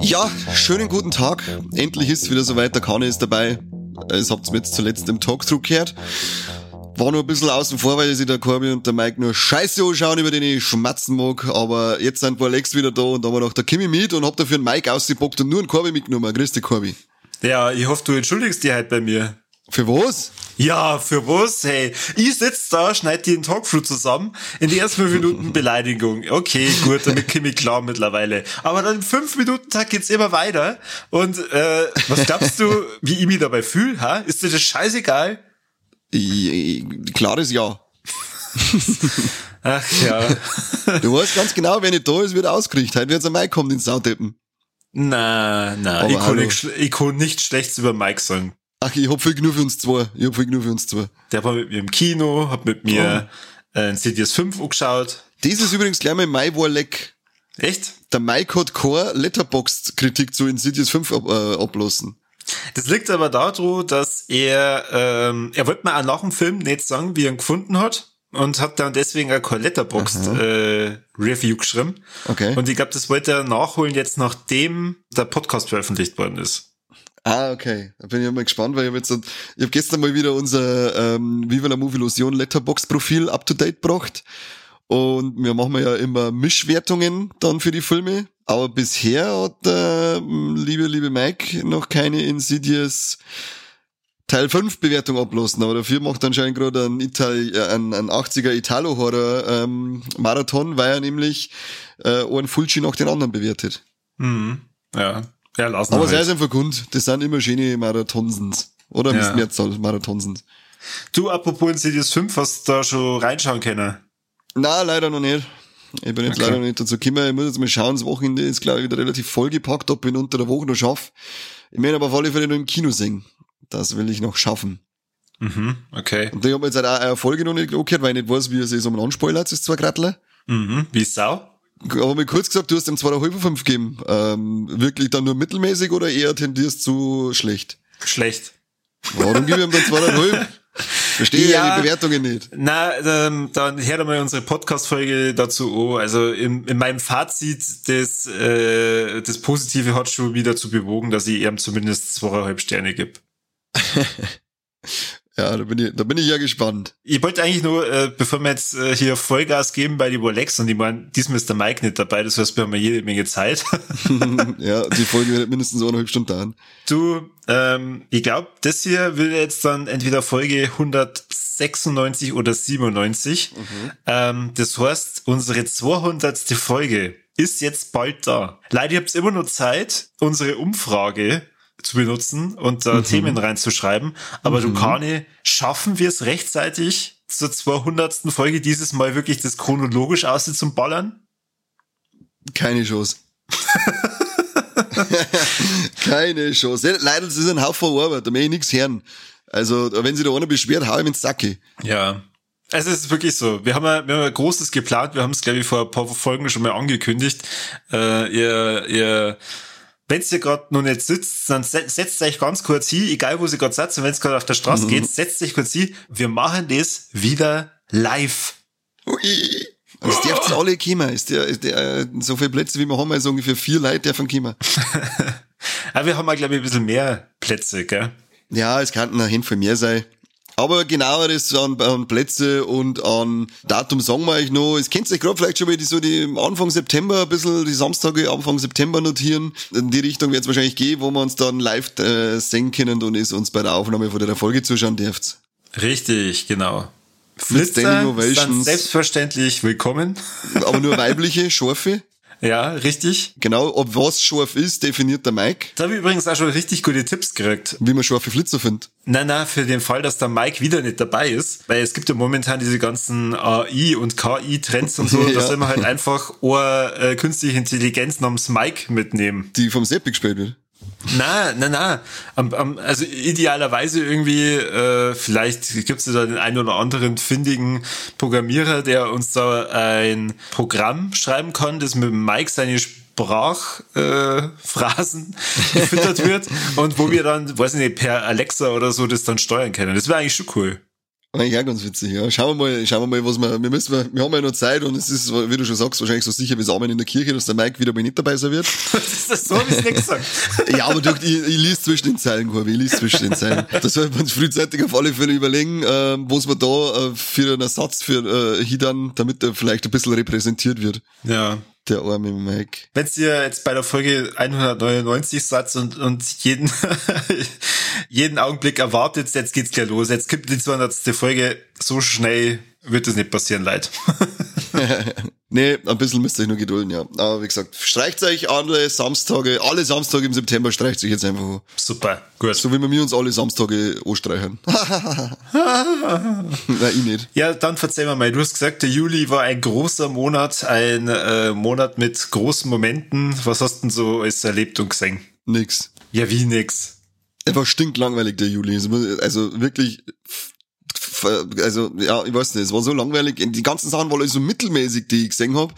Ja, schönen guten Tag. Endlich ist wieder soweit, der Kane ist dabei. Es habt mir jetzt zuletzt im Talkthrough gehört. War nur ein bisschen außen vor, weil sich der Corby und der Mike nur Scheiße anschauen, über den ich schmatzen mag. Aber jetzt sind ein paar Lex wieder da und da haben wir noch der Kimi mit und hab dafür einen Mike ausgepackt und nur einen Corby mitgenommen. Grüß dich, Corby. Ja, ich hoffe, du entschuldigst dich halt bei mir. Für was? Ja, für was? Hey, ich sitz da, schneid den Talkthrough zusammen, in den ersten fünf Minuten Beleidigung. Okay, gut, damit komme ich klar mittlerweile. Aber dann im fünf Minuten Tag geht's immer weiter. Und äh, was glaubst du, wie ich mich dabei fühle? Ha? Ist dir das scheißegal? Klares Ja. Ach ja. Du weißt ganz genau, wenn nicht da ist, wird er ausgerichtet. Heute wird er Mike kommen, den Soundtippen. Na, na, Aber ich kann, nicht, ich kann nichts Schlechtes über Mike sagen. Ach, ich hab viel genug für uns zwei. Ich hab viel genug für uns zwei. Der war mit mir im Kino, hat mit mir äh, Insidious 5 angeschaut. Das ist übrigens gleich mal mein Warleck. Echt? Der Mike hat keine Letterboxd-Kritik zu Insidious 5 ab, äh, ablassen. Das liegt aber daran, dass er, ähm, er wollte mir auch nach dem Film nicht sagen, wie er ihn gefunden hat. Und hat dann deswegen auch kein Letterboxd äh, Review geschrieben. Okay. Und ich glaube, das wollte er nachholen jetzt, nachdem der Podcast veröffentlicht worden ist. Ah, okay. Da bin ich mal gespannt, weil ich hab jetzt, ich hab gestern mal wieder unser ähm, Viva la Movie Illusion Letterbox Profil up to date gebracht. Und wir machen ja immer Mischwertungen dann für die Filme. Aber bisher hat der liebe, liebe Mike noch keine Insidious Teil 5 Bewertung ablassen, aber dafür macht anscheinend gerade ein, Ital äh, ein, ein 80er Italo-Horror ähm, Marathon, weil er nämlich äh, einen Fulci nach den anderen bewertet. Mhm. Ja. Ja, lassen Aber sei es einfach Grund, das sind immer schöne Marathonsens. Oder Ja. Mehrzahl Marathonsens. Du, apropos Insidious 5, hast du da schon reinschauen können? Na, leider noch nicht. Ich bin jetzt Okay. leider noch nicht dazu gekommen. Ich muss jetzt mal schauen, das Wochenende ist, glaube ich, wieder relativ vollgepackt, ob ich ihn unter der Woche noch schaffe. Ich meine aber auf alle Fälle noch im Kino sehen. Das will ich noch schaffen. Mhm, okay. Und ich habe jetzt halt auch eine Folge noch nicht angehört, weil ich nicht weiß, wie er sich so anspoilert, das zwei Grattler. Mhm. Wie Sau? Aber mir kurz gesagt, du hast ihm 2,5 von 5 gegeben. Ähm, wirklich dann nur mittelmäßig oder eher tendierst zu schlecht? Schlecht. Warum gebe ich ihm dann 2,5? Verstehe ja. Ja. die Bewertungen nicht. Na, ähm, dann hört einmal unsere Podcast-Folge dazu an. Also in, in meinem Fazit, das, äh, das Positive hat schon wieder zu bewogen, dass ich ihm zumindest zweieinhalb Sterne gebe. Ja, da bin ich, da bin ich ja gespannt. Ich wollte eigentlich nur, äh, bevor wir jetzt äh, hier Vollgas geben bei die Rolex und ich meine, diesmal ist der Mike nicht dabei, das heißt, wir haben ja jede Menge Zeit. ja, die Folge wird mindestens eineinhalb Stunden dauern. Du, ähm, ich glaube, das hier will jetzt dann entweder Folge 196 oder 97. Ähm, das heißt, unsere 200. Folge ist jetzt bald da. Leider habt ihr immer nur Zeit, unsere Umfrage zu benutzen und da Themen reinzuschreiben. Aber du, Kani, schaffen wir es rechtzeitig zur 200. Folge dieses Mal wirklich das chronologisch aussieht zum Ballern? Keine Chance. Keine Chance. Leider, das ist ein Haufen Arbeit, da möchte ich nichts hören. Also, wenn sich da einer beschwert, hau ihm ins Sacke. Ja. Also es ist wirklich so. Wir haben ja, wir haben ja Großes geplant. Wir haben es, glaube ich, vor ein paar Folgen schon mal angekündigt. Äh, ihr, ihr, wenn ihr gerade noch nicht sitzt, dann se- setzt euch ganz kurz hin, egal wo sie gerade sitzt, wenn es gerade auf der Straße geht, setzt euch kurz hin. Wir machen das wieder live. Ui. Und es dürfen alle kommen. Ist der, ist der, so viele Plätze wie wir haben, also ungefähr vier Leute dürfen kommen. Aber wir haben ja, glaube ich, ein bisschen mehr Plätze, gell? Ja, es könnten ein Handvoll mehr sein. Aber genaueres an, an Plätze und an Datum sagen wir euch noch. Es kennt euch gerade vielleicht schon die, so die Anfang September, ein bisschen die Samstage Anfang September notieren. In die Richtung wird es wahrscheinlich gehen, wo wir uns dann live äh, sehen können und es uns bei der Aufnahme von der Folge zuschauen dürft. Richtig, genau. Mit Standing Flitzer Ovations. sind selbstverständlich willkommen. Aber nur weibliche, scharfe. Ja, richtig. Genau, ob was scharf ist, definiert der Mike. Da habe ich übrigens auch schon richtig gute Tipps gekriegt. Wie man scharfe Flitzer findet. Nein, nein, für den Fall, dass der Mike wieder nicht dabei ist, weil es gibt ja momentan diese ganzen AI und KI-Trends und so, Ja. da soll man halt einfach eine äh, künstliche Intelligenz namens Mike mitnehmen. Die vom Seppi gespielt wird. Na, na, na. Am, am, also idealerweise irgendwie, äh, vielleicht gibt es da den einen oder anderen findigen Programmierer, der uns da ein Programm schreiben kann, das mit Mike seine Sprachphrasen äh, gefüttert wird und wo wir dann, weiß ich nicht, per Alexa oder so das dann steuern können. Das wäre eigentlich schon cool. Eigentlich auch ganz witzig, ja. Schauen wir mal, schauen wir mal, was wir, wir müssen, wir haben ja noch Zeit und es ist, wie du schon sagst, wahrscheinlich so sicher wie es Amen in der Kirche, dass der Mike wieder mal nicht dabei sein wird. das ist so, wie es nicht gesagt. ja, aber du, ich, ich lese zwischen den Zeilen, Corby, ich lese zwischen den Zeilen. Das sollten wir uns frühzeitig auf alle Fälle überlegen, äh, was wir da äh, für einen Ersatz für äh, Hidan, damit er vielleicht ein bisschen repräsentiert wird. Ja. Der arme Mike. Wenn ihr jetzt bei der Folge 199 Satz und, und jeden, jeden Augenblick erwartet, jetzt geht's gleich los. Jetzt gibt die 200. Folge so schnell wird das nicht passieren, leid. nee, ein bisschen müsst ihr euch nur gedulden, ja. Aber wie gesagt, streicht euch alle Samstage, alle Samstage im September streicht sich jetzt einfach. Super, gut. So wie wir uns alle Samstage anstreichen. Nein, ich nicht. Ja, dann verzeih mir mal, du hast gesagt, der Juli war ein großer Monat, ein äh, Monat mit großen Momenten. Was hast du denn so alles erlebt und gesehen? Nix. Ja, wie nix? Er war stinklangweilig, der Juli. Also wirklich also ja, ich weiß nicht, es war so langweilig. Die ganzen Sachen waren so mittelmäßig, die ich gesehen habe.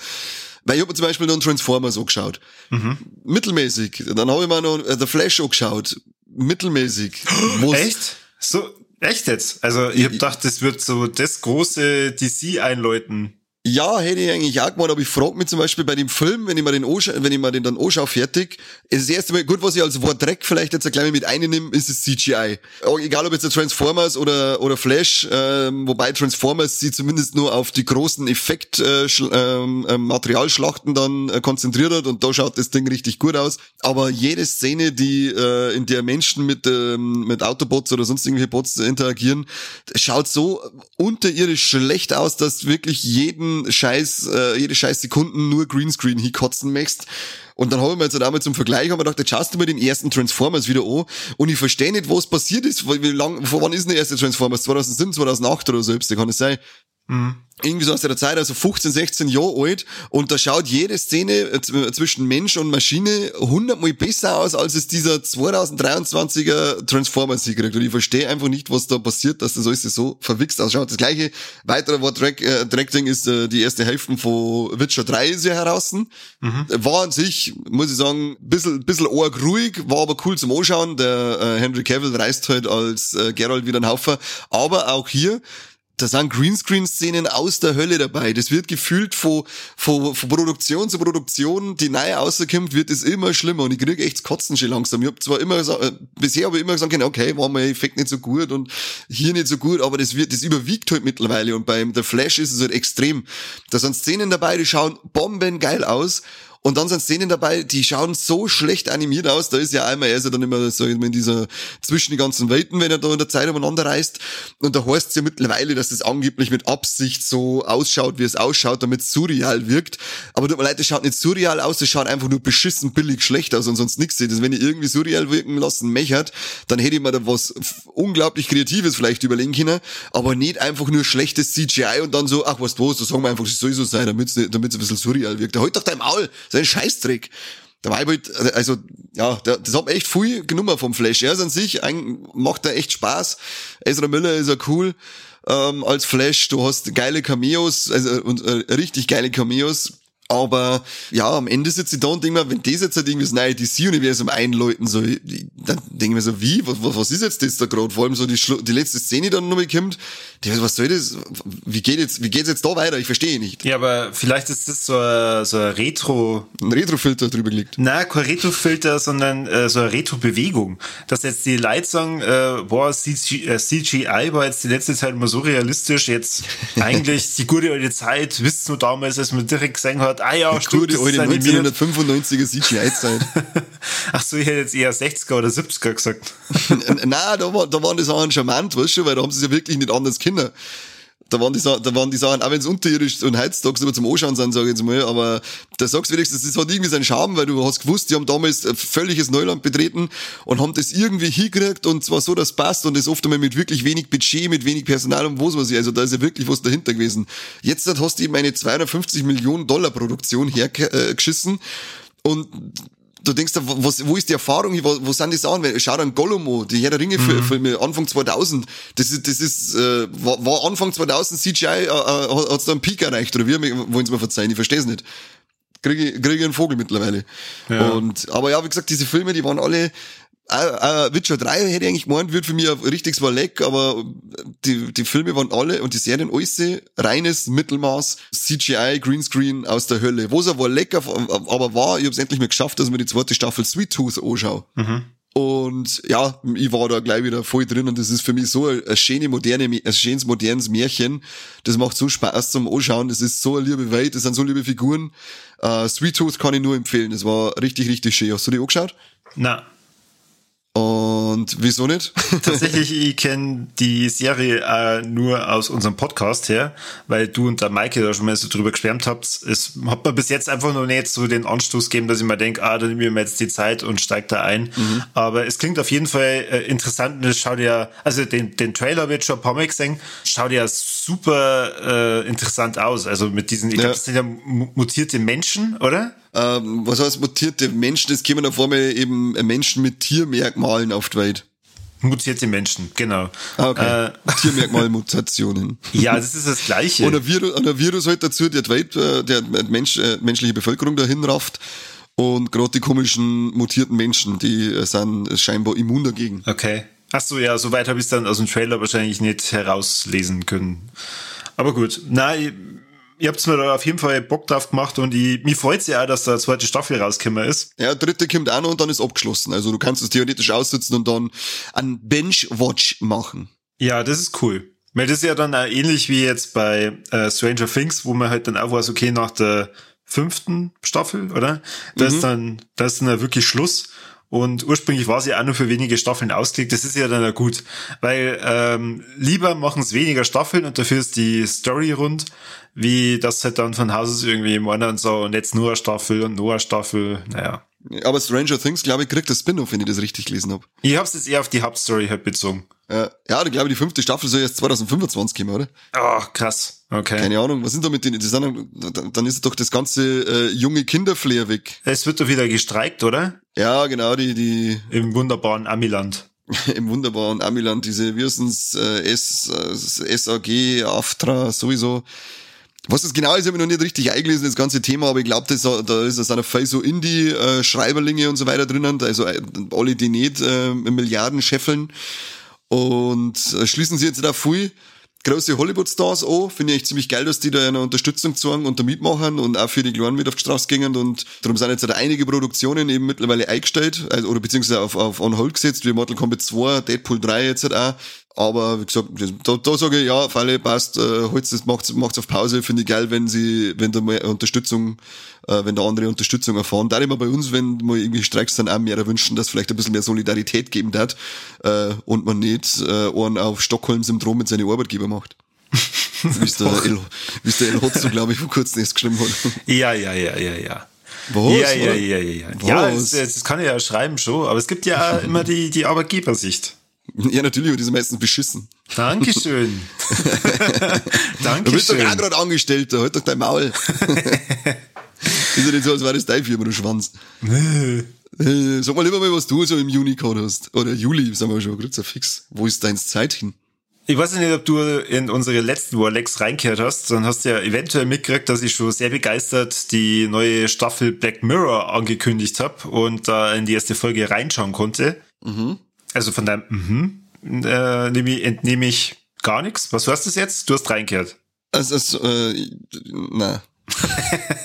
Weil ich habe zum Beispiel noch Transformers angeschaut. Mhm. Mittelmäßig. Dann habe ich mir noch äh, The Flash angeschaut. Mittelmäßig. Echt? So, echt jetzt? Also ich habe gedacht, das wird so das große DC einläuten. Ja, hätte ich eigentlich auch gemacht, aber ich frage mich zum Beispiel bei dem Film, wenn ich mir den wenn ich mir den dann anschaue, fertig, ist das erste Mal, gut, was ich als Wort Dreck vielleicht jetzt ein klein mit einnehme, ist es CGI. Egal ob jetzt der Transformers oder, oder Flash, ähm, wobei Transformers sie zumindest nur auf die großen Effekt, äh, ähm, äh, dann äh, konzentriert hat und da schaut das Ding richtig gut aus. Aber jede Szene, die, äh, in der Menschen mit, ähm, mit Autobots oder sonst irgendwelche Bots interagieren, schaut so unterirdisch schlecht aus, dass wirklich jeden Scheiß, äh, jede Scheiß Sekunden nur Greenscreen hinkotzen möchtest. Und dann habe ich mir jetzt halt einmal zum Vergleich haben gedacht, jetzt schaust du mir den ersten Transformers wieder an und ich verstehe nicht, was passiert ist. Wie lang, vor wann ist denn der erste Transformers? 2007, 2008 oder so, kann es sein. Mhm irgendwie so aus der Zeit, also 15, 16 Jahre alt und da schaut jede Szene äh, zwischen Mensch und Maschine hundertmal besser aus, als es dieser 2023er Transformers kriegt. Und ich verstehe einfach nicht, was da passiert, dass das alles so verwichst ausschaut. Das gleiche weitere Wort Track, äh, ist äh, die erste Hälfte von Witcher 3 ist ja heraus. Mhm. War an sich, muss ich sagen, bisschen, bisschen arg ruhig, war aber cool zum Anschauen. Der äh, Henry Cavill reist halt als äh, Geralt wieder einen Haufen. Aber auch hier, da sind Greenscreen-Szenen aus der Hölle dabei. Das wird gefühlt von, von, von Produktion zu Produktion, die neu rauskommt, wird es immer schlimmer. Und ich kriege echt Kotzen schon langsam. Ich habe zwar immer gesagt, äh, bisher habe ich immer gesagt, okay, war mein Effekt nicht so gut und hier nicht so gut, aber das wird, das überwiegt halt mittlerweile. Und beim The Flash ist es halt extrem. Da sind Szenen dabei, die schauen bombengeil aus und dann sind Szenen dabei, die schauen so schlecht animiert aus. Da ist ja einmal, er ist ja dann immer so in dieser, zwischen die ganzen Welten, wenn er da in der Zeit umeinander reist. Und da heißt es ja mittlerweile, dass das angeblich mit Absicht so ausschaut, wie es ausschaut, damit es surreal wirkt. Aber tut mir leid, das schaut nicht surreal aus, das schaut einfach nur beschissen billig schlecht aus und sonst nichts. Das, wenn ich irgendwie surreal wirken lassen mechert, dann hätte ich mir da was unglaublich Kreatives vielleicht überlegen können, aber nicht einfach nur schlechtes CGI und dann so, ach was du was, sagen wir einfach, das soll so sein, damit es ein bisschen surreal wirkt. Halt doch dein Maul! So ein Scheißdreck. Der war halt, also, ja, das hat mir echt viel genommen vom Flash. Er ist an sich, ein, macht da echt Spaß. Ezra Miller ist ja cool, ähm, als Flash. Du hast geile Cameos, also, und, äh, richtig geile Cameos. Aber ja, am Ende sitze ich da und denke mir, wenn das jetzt halt irgendwie das neue DC-Universum einläuten soll, dann denke ich mir so, wie? Was, was ist jetzt das da gerade? Vor allem so die, Schlu die letzte Szene die dann nochmal kommt. Was soll das? Wie geht jetzt, wie geht's jetzt da weiter? Ich verstehe nicht. Ja, aber vielleicht ist das so ein, so ein Retro... Ein Retro-Filter drüber gelegt. Na, kein Retro-Filter, sondern äh, so eine Retro-Bewegung. Dass jetzt die Leute sagen, äh, boah, CG, äh, CGI war jetzt die letzte Zeit immer so realistisch, jetzt eigentlich die gute alte Zeit, wisst ihr damals, als man direkt gesehen hat, ah ja, stimmt, das ist 1995er CGI-Zeit. Ach so, ich hätte jetzt eher 60er oder 70er gesagt. Nein, da, war, da waren die Sachen charmant, weißt du, weil da haben sie es ja wirklich nicht anders Kinder. Da waren die, da waren die Sachen, auch wenn es unterirdisch und heutzutage immer zum Anschauen sind, sage ich jetzt mal, aber da sagst du wenigstens, das hat irgendwie seinen Charme, weil du hast gewusst, die haben damals völliges Neuland betreten und haben das irgendwie hingekriegt und zwar so, dass passt und das oft einmal mit wirklich wenig Budget, mit wenig Personal und was weiß ich, also da ist ja wirklich was dahinter gewesen. Jetzt hast du eben eine 250 Millionen Dollar Produktion hergeschissen und du denkst, was, wo ist die Erfahrung, wo, wo sind die Sachen? Schau an Gollum die Herr der Ringe-Filme, mhm. Anfang 2000, das ist, das ist, äh, war, war Anfang 2000 CGI, äh, äh, hat's da einen Peak erreicht, oder wie wollen Sie mir verzeihen, ich verstehe es nicht. Kriege, kriege einen Vogel mittlerweile. Ja. Und, aber ja, wie gesagt, diese Filme, die waren alle, äh, äh, Witcher 3 hätte ich eigentlich gemeint, wird für mich ein richtiges Leck, aber die, die Filme waren alle und die Serien alles reines Mittelmaß, CGI, Greenscreen aus der Hölle. Wo es war lecker, aber war, ich habe es endlich mal geschafft, dass ich mir die zweite Staffel Sweet Tooth anschaue. Mhm. Und ja, ich war da gleich wieder voll drin und das ist für mich so ein, ein schöne moderne, ein schönes modernes Märchen. Das macht so Spaß zum Anschauen. Das ist so eine liebe Welt, das sind so liebe Figuren. Uh, Sweet Tooth kann ich nur empfehlen. Das war richtig, richtig schön. Hast du die angeschaut? Na, und wieso nicht? Tatsächlich, ich kenne die Serie äh, nur aus unserem Podcast her, weil du und der Maike da schon mal so drüber geschwärmt habt. Es hat mir bis jetzt einfach noch nicht so den Anstoß gegeben, dass ich mir denke, ah, dann nehme ich mir jetzt die Zeit und steige da ein. Mhm. Aber es klingt auf jeden Fall äh, interessant und es schaut ja, also den, den Trailer wird schon ein paar Mal gesehen, schaut ja super äh, interessant aus. Also mit diesen, ich ja. glaube, das sind ja mutierte Menschen, oder? ähm, was heißt mutierte Menschen? Es kommen auf einmal eben Menschen mit Tiermerkmalen auf die Welt. Mutierte Menschen, genau. Ah, okay. Äh, Tiermerkmalmutationen. ja, das ist das Gleiche. Und ein Virus, ein Virus halt dazu, der die Welt, äh, der Mensch, äh, menschliche Bevölkerung dahin rafft. Und gerade die komischen mutierten Menschen, die äh, sind scheinbar immun dagegen. Okay. Ach so, ja, soweit habe ich es dann aus dem Trailer wahrscheinlich nicht herauslesen können. Aber gut, nein, ihr habt mir da auf jeden Fall Bock drauf gemacht und ich, mich freut ja auch, dass da eine zweite Staffel rausgekommen ist. Ja, dritte kommt auch noch und dann ist abgeschlossen. Also du kannst es theoretisch aussitzen und dann einen Bench-Watch machen. Ja, das ist cool. Weil das ist ja dann auch ähnlich wie jetzt bei äh, Stranger Things, wo man halt dann auch weiß, okay, nach der fünften Staffel, oder? Da mhm. ist dann, da ist dann wirklich Schluss. Und ursprünglich war sie auch nur für wenige Staffeln ausgelegt. Das ist ja dann auch gut, weil ähm, lieber machen es weniger Staffeln und dafür ist die Story rund, wie das halt dann von Haus aus irgendwie im und so und jetzt nur eine Staffel und nur eine Staffel. Naja. Aber Stranger Things, glaube ich, kriegt das Spin-off, wenn ich das richtig gelesen habe. Ich hab's jetzt eher auf die Hauptstory halt bezogen. Ja, ja ich glaube, die fünfte Staffel soll jetzt 2025 kommen, oder? Ach, oh, krass. Okay. Keine Ahnung, was sind da mit den, sind, dann ist doch das ganze äh, junge Kinderflair weg. Es wird doch wieder gestreikt, oder? Ja, genau, die, die. Im wunderbaren Amiland. Im wunderbaren Amiland, diese Wirsens äh, S, äh, SAG, AFTRA, sowieso. Was das genau ist, habe ich noch nicht richtig eingelesen, das ganze Thema, aber ich glaube, da ist es viel so Indie-Schreiberlinge und so weiter drinnen, also äh, alle, die nicht äh, Milliarden scheffeln. Und äh, schließen sie jetzt da viel große Hollywood-Stars an. Finde ich ziemlich geil, dass die da eine Unterstützung zeigen und da mitmachen und auch für die Kleinen mit auf die Straße gehen. Und darum sind jetzt halt einige Produktionen eben mittlerweile eingestellt, also, oder beziehungsweise auf, auf on hold gesetzt, wie Mortal Kombat 2, Deadpool 3 jetzt halt auch. Aber wie gesagt, da, da sage ich, ja, Falle passt, äh, holt's, das macht's, macht's auf Pause, finde ich geil, wenn sie, wenn da mal Unterstützung, äh, wenn da andere Unterstützung erfahren. Da immer bei uns, wenn mal irgendwie Streiks dann auch mehr wünschen, dass vielleicht ein bisschen mehr Solidarität geben hat, äh, und man nicht äh, einen auf Stockholm-Syndrom mit seinen Arbeitgeber macht. wie es der El, wie der El Hotzo, glaube ich, vor kurzem erst geschrieben hat. Ja, ja, ja, ja, ja. Was? Ja, ja, ja, ja, ja. Was? Ja, das, das kann ich ja schreiben schon, aber es gibt ja immer die, die Arbeitgebersicht. Ja, natürlich, aber die sind meistens beschissen. Dankeschön. Dankeschön. Du bist doch auch gerade Angestellter, halt doch dein Maul. ist ja nicht so, als wäre das dein Firma, du Schwanz. Äh, sag mal lieber mal, was du so im Juni gehabt hast. Oder Juli, sagen wir schon, gerade fix. Wo ist dein Zeit hin? Ich weiß nicht, ob du in unsere letzten Warlex reingehört hast, dann hast du ja eventuell mitgekriegt, dass ich schon sehr begeistert die neue Staffel Black Mirror angekündigt habe und da in die erste Folge reinschauen konnte. Mhm. Also von deinem mhm, äh, nehme ich, entnehme ich gar nichts. Was hörst du jetzt? Du hast reingehört. Also, also äh, na.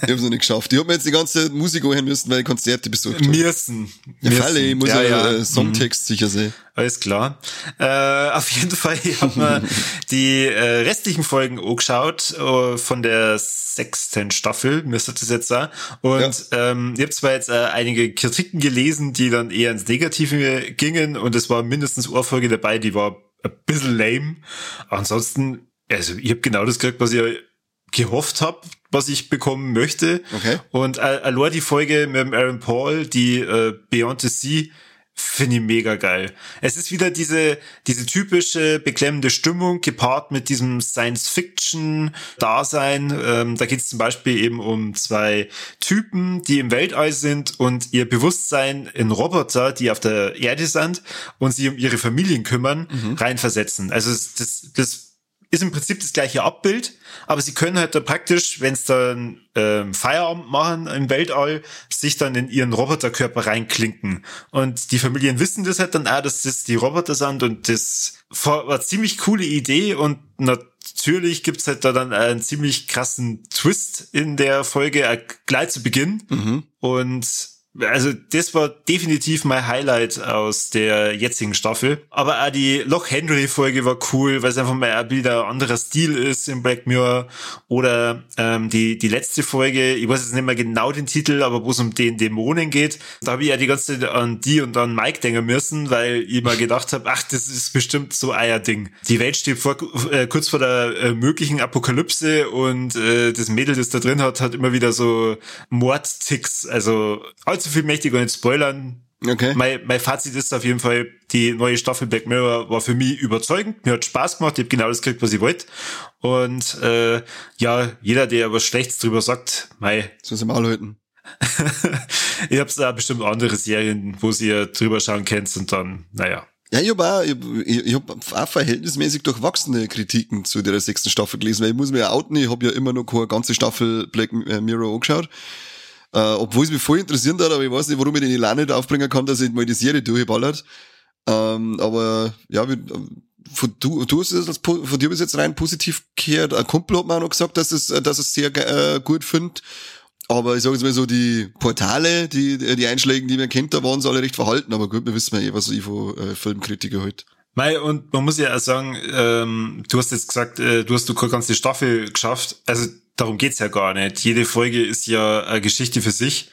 Ich hab's noch nicht geschafft. Ich hab mir jetzt die ganze Musik hören müssen, weil ich Konzerte besucht habe. Müssen. Ja, Falle, ich muss ja, ja, ja. Songtext mhm. sicher sehen. Alles klar. Äh, auf jeden Fall, ich habe mir die äh, restlichen Folgen angeschaut uh, von der sechsten Staffel, müsste das jetzt sein. Und ja. ähm, ich habe zwar jetzt äh, einige Kritiken gelesen, die dann eher ins Negative gingen und es war mindestens eine Folge dabei, die war ein bisschen lame. ansonsten, also ich habe genau das gekriegt, was ich gehofft habe, was ich bekommen möchte. Okay. Und äh, allein die Folge mit Aaron Paul, die äh, Beyond the Sea, finde ich mega geil. Es ist wieder diese, diese typische beklemmende Stimmung gepaart mit diesem Science-Fiction-Dasein. Ähm, da geht es zum Beispiel eben um zwei Typen, die im Weltall sind und ihr Bewusstsein in Roboter, die auf der Erde sind und sie um ihre Familien kümmern, mhm. reinversetzen. Also das, das ist im Prinzip das gleiche Abbild, aber sie können halt da praktisch, wenn es dann ähm, Feierabend machen im Weltall, sich dann in ihren Roboterkörper reinklinken. Und die Familien wissen das halt dann auch, dass das die Roboter sind und das war eine ziemlich coole Idee und natürlich gibt's halt da dann einen ziemlich krassen Twist in der Folge äh, gleich zu Beginn. Mhm. Und also das war definitiv mein Highlight aus der jetzigen Staffel. Aber auch die Loch Henry Folge war cool, weil es einfach mal wieder ein anderer Stil ist im Black Mirror. Oder ähm, die die letzte Folge, ich weiß jetzt nicht mehr genau den Titel, aber wo es um den Dämonen geht, da habe ich ja die ganze Zeit an die und an Mike denken müssen, weil ich mal gedacht habe, ach, das ist bestimmt so ein Ding. Die Welt steht vor, äh, kurz vor der äh, möglichen Apokalypse und äh, das Mädel, das da drin hat, hat immer wieder so Mordticks. Also als allzu viel mächtig und nicht spoilern. Okay. Mein, mein Fazit ist auf jeden Fall, die neue Staffel Black Mirror war für mich überzeugend. Mir hat Spaß gemacht. Ich habe genau das gekriegt, was ich wollte. Und äh, ja, jeder, der was Schlechtes drüber sagt, mei. So sind wir alle heute. ich hab's da bestimmt andere Serien, wo sie drüber schauen könnt und dann, naja. Ja, ich habe auch, ich, ich, ich hab auch verhältnismäßig durchwachsene Kritiken zu der sechsten Staffel gelesen, weil ich muss mir ja outen, ich habe ja immer noch keine ganze Staffel Black Mirror angeschaut. Äh, obwohl es mich voll interessiert hat, aber ich weiß nicht, warum ich den Elan nicht aufbringen kann, dass ich mal die Serie durchballert. Ähm, aber ja, wie, von, du, du hast es von dir bis jetzt rein positiv gehört. Ein Kumpel hat mir auch noch gesagt, dass es, dass es sehr äh, gut findet. Aber ich sage jetzt mal so, die Portale, die, die Einschläge, die man kennt, da waren sie alle recht verhalten. Aber gut, wir wissen ja eh, was ich von äh, Filmkritiker halt. Mei, und man muss ja auch sagen, ähm, du hast jetzt gesagt, äh, du hast du keine ganze Staffel geschafft. Also darum geht's ja gar nicht. Jede Folge ist ja eine Geschichte für sich.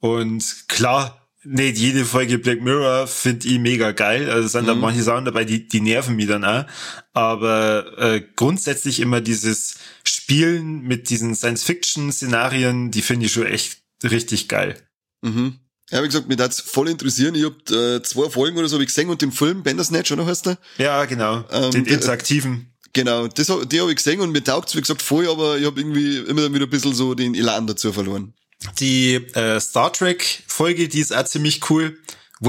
Und klar, nicht jede Folge Black Mirror finde ich mega geil. Also sind mhm. da manche Sachen dabei, die, die nerven mich dann auch. Aber äh, grundsätzlich immer dieses Spielen mit diesen Science-Fiction-Szenarien, die finde ich schon echt richtig geil. Mhm. Ja, wie gesagt, mich hat's voll interessieren. Ich hab äh, zwei Folgen oder so hab ich gesehen und den Film Bandersnatch, oder heißt der? Ja, genau. Ähm, den interaktiven. Genau, das, die habe ich gesehen und mir taugt's wie gesagt, voll, aber ich habe irgendwie immer wieder ein bisschen so den Elan dazu verloren. Die äh, Star Trek Folge, die ist auch ziemlich cool, äh,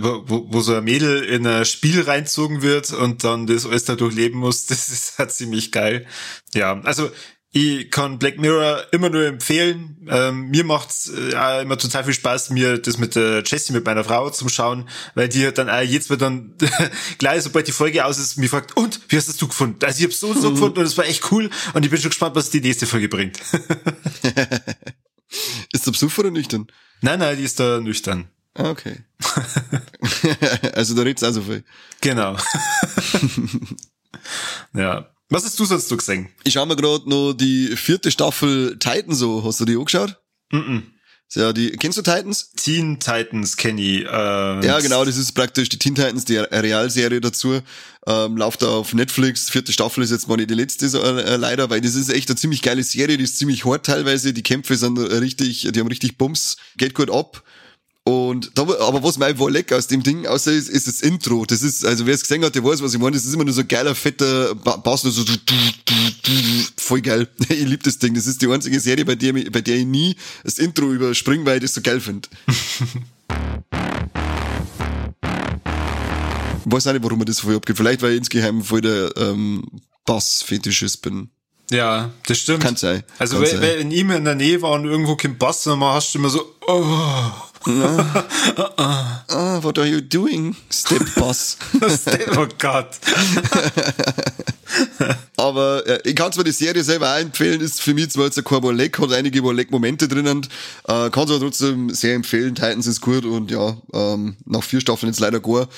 wo, wo so ein Mädel in ein Spiel reinzogen wird und dann das alles da durchleben muss. Das ist halt ziemlich geil. Ja, also ich kann Black Mirror immer nur empfehlen. Ähm, mir macht's äh, immer total viel Spaß, mir das mit der Jessie, mit meiner Frau zum Schauen, weil die hat dann auch jetzt wird dann gleich, sobald die Folge aus ist, mich fragt, und, wie hast das du gefunden? Also ich hab's so und so gefunden und es war echt cool und ich bin schon gespannt, was die nächste Folge bringt. ist der Besuch oder nüchtern? Nein, nein, die ist da nüchtern. Ah, okay. also da red's also viel. Genau. ja. Was hast du sonst so gesehen? Ich schau mir gerade noch die vierte Staffel Titans so. Hast du die angeschaut? Mhm. -mm. Ja, die, kennst du Titans? Teen Titans kenne ich. Äh, ja, genau, das ist praktisch die Teen Titans, die Realserie dazu. Ähm, läuft da auf Netflix. Vierte Staffel ist jetzt mal nicht die letzte, so, äh, leider, weil das ist echt eine ziemlich geile Serie, die ist ziemlich hart teilweise. Die Kämpfe sind richtig, die haben richtig Bums, geht gut ab. Und da, aber was mir war lecker aus dem Ding, außer ist, ist das Intro. Das ist, also wer es gesehen hat, der weiß, was ich meine. Das ist immer nur so geiler, fetter Bass, nur so voll geil. Ich liebe das Ding. Das ist die einzige Serie, bei der, bei der ich nie das Intro überspringe, weil ich das so geil finde. ich weiß auch nicht, warum mir das voll abgeht. Vielleicht, weil ich insgeheim voll der ähm, Bass-Fetischist bin. Ja, das stimmt. Kann sein. Also, wenn, wenn ihm in der Nähe war und irgendwo kein Bass, dann hast du immer so, oh. Ah, what are you doing, Step Boss? Step, oh Gott. Aber äh, ich kann zwar die Serie selber auch empfehlen, ist für mich zwar jetzt ein kein Leck, hat einige Leck-Momente drinnen, äh, kann es aber trotzdem sehr empfehlen. Titans ist gut und ja, ähm, nach vier Staffeln jetzt leider gar.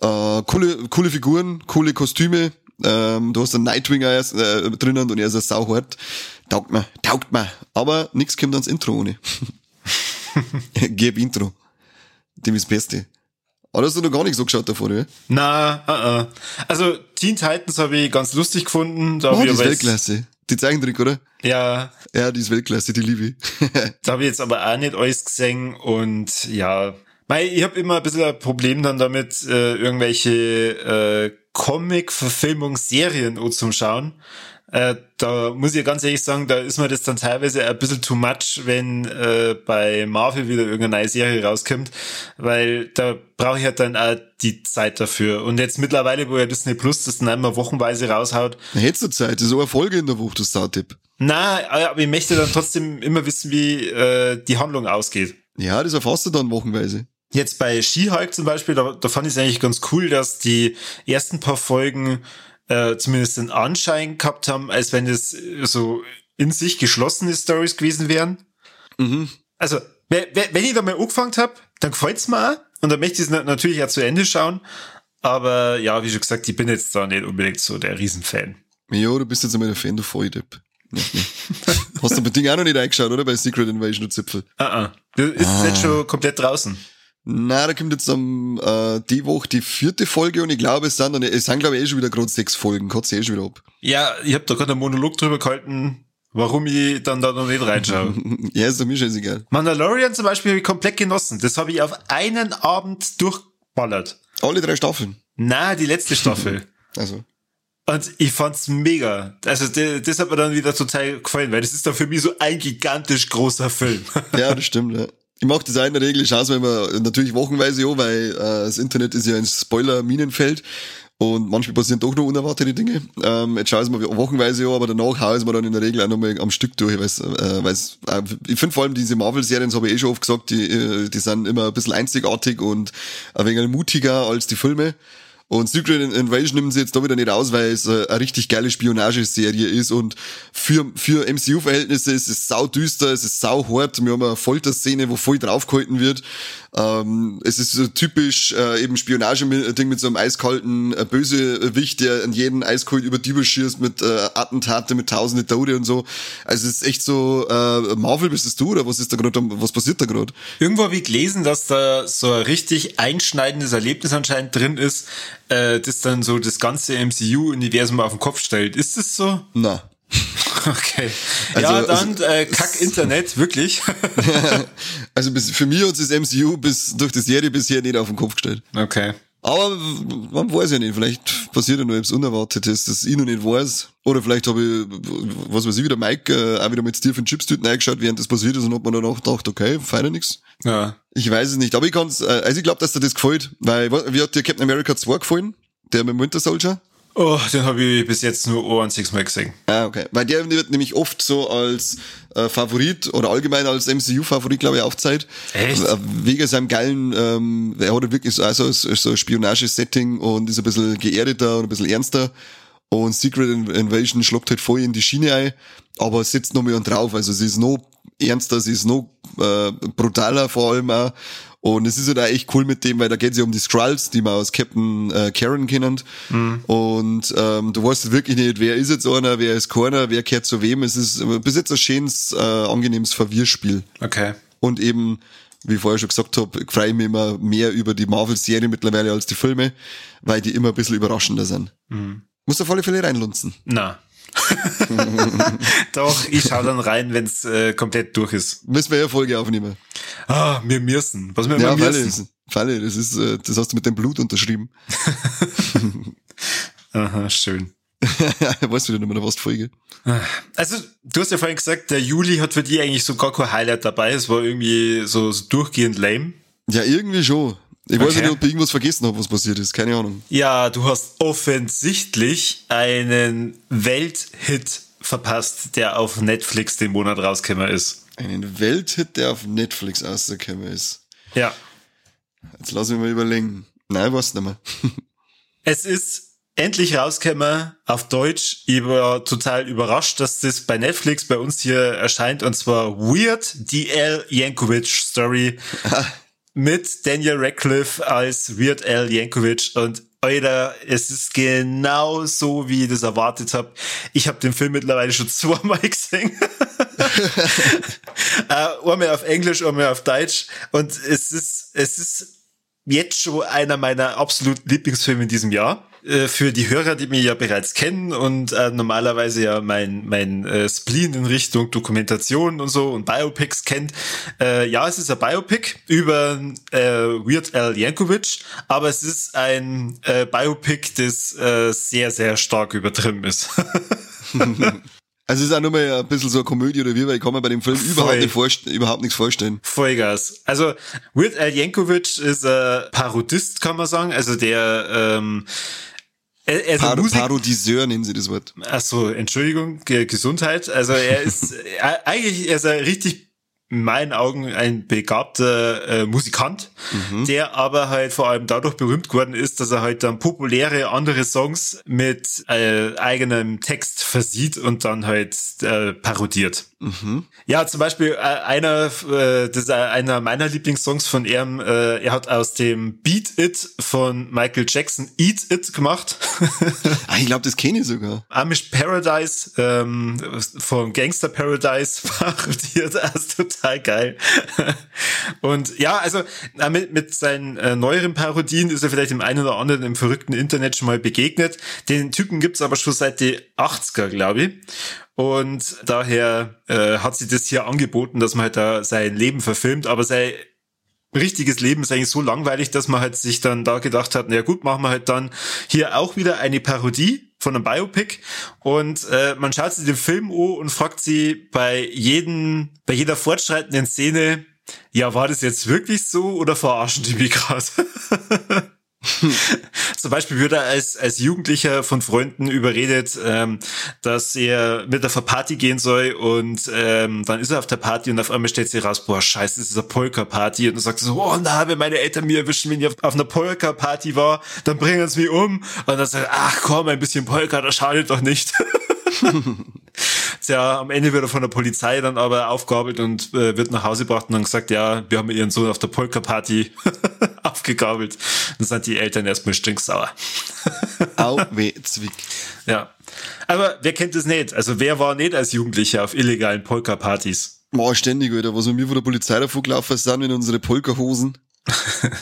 Äh, coole, coole Figuren, coole Kostüme. Ähm, du hast einen Nightwinger äh, drinnen und er ist ein sauhart. Taugt mir, taugt mir. Aber nichts kommt ans Intro ohne. Gib Intro. Dem ist Beste. Aber hast du noch gar nicht so geschaut davor, oder? Na, uh, uh. also Teen Titans habe ich ganz lustig gefunden. Da oh, die ist Weltklasse. Die Zeichentrick, oder? Ja. Ja, die ist Weltklasse, die liebe ich. da habe ich jetzt aber auch nicht alles gesehen und ja, Weil ich habe immer ein bisschen ein Problem dann damit, äh, irgendwelche äh, Comic-Verfilmungsserien zum Schauen. Äh, da muss ich ganz ehrlich sagen, da ist mir das dann teilweise ein bisschen too much, wenn äh, bei Marvel wieder irgendeine neue Serie rauskommt, weil da brauche ich halt dann auch die Zeit dafür. Und jetzt mittlerweile, wo ja Disney Plus das dann einmal wochenweise raushaut. Hättest du Zeit, das ist eine Folge in der Woche, das Startipp. Na, aber ich möchte dann trotzdem immer wissen, wie äh, die Handlung ausgeht. Ja, das erfasst du dann wochenweise. Jetzt bei She-Hulk zum Beispiel, da, da fand ich es eigentlich ganz cool, dass die ersten paar Folgen äh, zumindest den Anschein gehabt haben, als wenn es so in sich geschlossene Stories gewesen wären. Mhm. Also, wenn ich da mal angefangen habe, dann gefällt's mir auch. Und dann möchte ich es natürlich auch zu Ende schauen. Aber ja, wie schon gesagt, ich bin jetzt da nicht unbedingt so der Riesenfan. Ja, du bist jetzt einmal der Fan, du Volldepp. Hast du bei Ding auch noch nicht eingeschaut, oder? Bei Secret Invasion und Zipfel. Ah, ah. Ist ah. jetzt schon komplett draußen? Na, da kommt jetzt am äh, die Woche die vierte Folge und ich glaube, es sind es sind glaube ich eh schon wieder gerade sechs Folgen, kotzt eh schon wieder ab. Ja, ich habe da gerade einen Monolog drüber gehalten, warum ich dann da noch nicht reinschaue. ja, ist doch mir scheißegal. Mandalorian zum Beispiel habe ich komplett genossen. Das habe ich auf einen Abend durchballert. Alle drei Staffeln? Na, die letzte Staffel. also. Und ich fand's mega. Also das hat mir dann wieder total gefallen, weil das ist dann für mich so ein gigantisch großer Film. ja, das stimmt, ja. Ich mache das auch in der Regel, ich schaue es mir immer natürlich wochenweise an, weil äh, das Internet ist ja ein Spoiler-Minenfeld und manchmal passieren doch noch unerwartete Dinge. Ähm, jetzt schaue ich es mir wochenweise an, aber danach haue ich es mir dann in der Regel auch nochmal am Stück durch. Weil's, äh, weil's, äh, ich finde vor allem diese Marvel-Serien, das habe ich eh schon oft gesagt, die, äh, die sind immer ein bisschen einzigartig und ein wenig mutiger als die Filme. Und Secret Invasion nimmt sie jetzt da wieder nicht aus, weil es eine richtig geile Spionageserie ist und für, für MCU-Verhältnisse ist es sau düster, es ist sau hart. Wir haben eine Folterszene, wo voll draufgehalten wird. Ähm, es ist so typisch äh, eben Spionage-Ding mit so einem eiskalten äh, Bösewicht, der an jeden eiskalt über die schießt mit äh, Attentate, mit tausende Tode und so. Also es ist echt so, äh, Marvel bist es du oder was ist da gerade, was passiert da gerade? Irgendwo habe ich gelesen, dass da so ein richtig einschneidendes Erlebnis anscheinend drin ist, äh, das dann so das ganze MCU-Universum auf den Kopf stellt. Ist das so? Na. Okay. Also, ja, dann also, äh, Kack Internet, wirklich. also bis, für mich hat das MCU bis durch die Serie bisher nicht auf den Kopf gestellt. Okay. Aber man weiß ja nicht, vielleicht passiert ja noch etwas Unerwartetes, das ich noch nicht weiß. Oder vielleicht habe ich, was weiß ich, wieder Mike äh, auch wieder mit Steve und Chipstüten eingeschaut, während das passiert ist und hat man danach gedacht, okay, feiner nix. Ja. Ich weiß es nicht, aber ich kann's, äh, also ich glaube, dass dir das gefällt, weil, wie hat dir Captain America 2 gefallen? Der mit dem Winter Soldier? Oh, den habe ich bis jetzt nur ein sechs Mal gesehen. Ah, okay. Weil der wird nämlich oft so als äh, Favorit oder allgemein als MCU-Favorit, glaube ich, aufzeit. Echt? Äh, wegen seinem geilen, ähm, er hat wirklich so, also so ein Spionage-Setting und ist ein bisschen geerdeter und ein bisschen ernster. Und Secret Invasion schluckt halt voll in die Schiene ein, aber sitzt noch mehr drauf. Also sie ist noch ernster, sie ist noch äh, brutaler vor allem auch. Und es ist halt auch echt cool mit dem, weil da geht es ja um die Skrulls, die man aus Captain äh, Karen kennen. Mhm. Und ähm, du weißt wirklich nicht, wer ist jetzt einer, wer ist keiner, wer kehrt zu wem. Es ist bis jetzt ein schönes, äh, angenehmes Verwirrspiel. Okay. Und eben, wie ich vorher schon gesagt habe, freue ich mich immer mehr über die Marvel-Serie mittlerweile als die Filme, weil die immer ein bisschen überraschender sind. Mhm. Musst du auf alle Fälle reinlunzen. Na. Doch, ich schau dann rein, wenn's äh, komplett durch ist. Müssen wir ja Folge aufnehmen. Ah, wir müssen. Was wir ja, müssen. Falle, Falle, das ist, äh, das hast du mit dem Blut unterschrieben. Aha, schön. weißt du denn immer noch was Folge? Also, du hast ja vorhin gesagt, der Juli hat für dich eigentlich so gar kein Highlight dabei. Es war irgendwie so, so durchgehend lame. Ja, irgendwie schon. Ich okay. weiß nicht, ob ich irgendwas vergessen habe, was passiert ist. Keine Ahnung. Ja, du hast offensichtlich einen Welthit verpasst, der auf Netflix den Monat rausgekommen ist. Einen Welthit, der auf Netflix rausgekommen ist? Ja. Jetzt lass mich mal überlegen. Nein, weiß nicht mehr. es ist endlich rausgekommen auf Deutsch. Ich war total überrascht, dass das bei Netflix bei uns hier erscheint und zwar Weird DL Yankovic Story. mit Daniel Radcliffe als Weird Al Yankovic und Alter, es ist genau so, wie ich das erwartet habe. Ich habe den Film mittlerweile schon zweimal gesehen. uh, einmal auf Englisch, einmal auf Deutsch. Und es ist, es ist jetzt schon einer meiner absoluten Lieblingsfilme in diesem Jahr. Äh, für die Hörer, die mich ja bereits kennen und äh, normalerweise ja mein, mein äh, Spleen in Richtung Dokumentation und so und Biopics kennt, äh, ja, es ist ein Biopic über äh, Weird Al Yankovic, aber es ist ein äh, Biopic, das äh, sehr, sehr stark übertrieben ist. Also es ist auch nur mal ein bisschen so eine Komödie oder wie, weil ich kann mir bei dem Film überhaupt, nicht überhaupt nichts vorstellen. Vollgas. Also Weird Al Yankovic ist ein Parodist, kann man sagen. Also der ähm, er, er ist Par Musik Parodiseur nennen sie das Wort. Ach so, Entschuldigung, Gesundheit. Also er ist eigentlich er ist ein richtig in meinen Augen ein begabter äh, Musikant, mhm. der aber halt vor allem dadurch berühmt geworden ist, dass er halt dann populäre andere Songs mit äh, eigenem Text versieht und dann halt äh, parodiert. Mhm. Ja, zum Beispiel äh, einer, äh, das ist einer meiner Lieblingssongs von ihm. Äh, er hat aus dem Beat It von Michael Jackson Eat It gemacht. ah, ich glaube, das kenne ich sogar. Amish Paradise ähm, von Gangster Paradise parodiert. Das ist total geil. Und ja, also äh, mit, mit seinen äh, neueren Parodien ist er vielleicht dem einen oder anderen im verrückten Internet schon mal begegnet. Den Typen gibt's aber schon seit die 80er, glaube ich. Und daher äh, hat sie das hier angeboten, dass man halt da sein Leben verfilmt, aber sein richtiges Leben ist eigentlich so langweilig, dass man halt sich dann da gedacht hat, na gut, machen wir halt dann hier auch wieder eine Parodie von einem Biopic und äh, man schaut sich den Film an und fragt sie bei jedem, bei jeder fortschreitenden Szene, ja, war das jetzt wirklich so oder verarschen die mich gerade? Zum Beispiel wird er als, als Jugendlicher von Freunden überredet, ähm, dass er mit auf eine Party gehen soll und ähm, dann ist er auf der Party und auf einmal stellt sich raus, boah, scheiße, das ist eine Polka-Party. Und dann sagt er so, oh na, wenn meine Eltern mir erwischen, wenn ich auf, auf einer Polka-Party war, dann bringen sie mich um. Und dann sagt er, ach komm, ein bisschen Polka, das schadet doch nicht. ja, am Ende wird er von der Polizei dann aber aufgabelt und äh, wird nach Hause gebracht und dann gesagt, ja, wir haben ihren Sohn auf der Polka-Party aufgegabelt. Dann sind die Eltern erstmal stinksauer. Au, weh, Zwick. Ja. Aber wer kennt das nicht? Also wer war nicht als Jugendlicher auf illegalen Polka-Partys? Boah, ständig, Alter. Was wir von der Polizei davor gelaufen sind in unsere Polka-Hosen.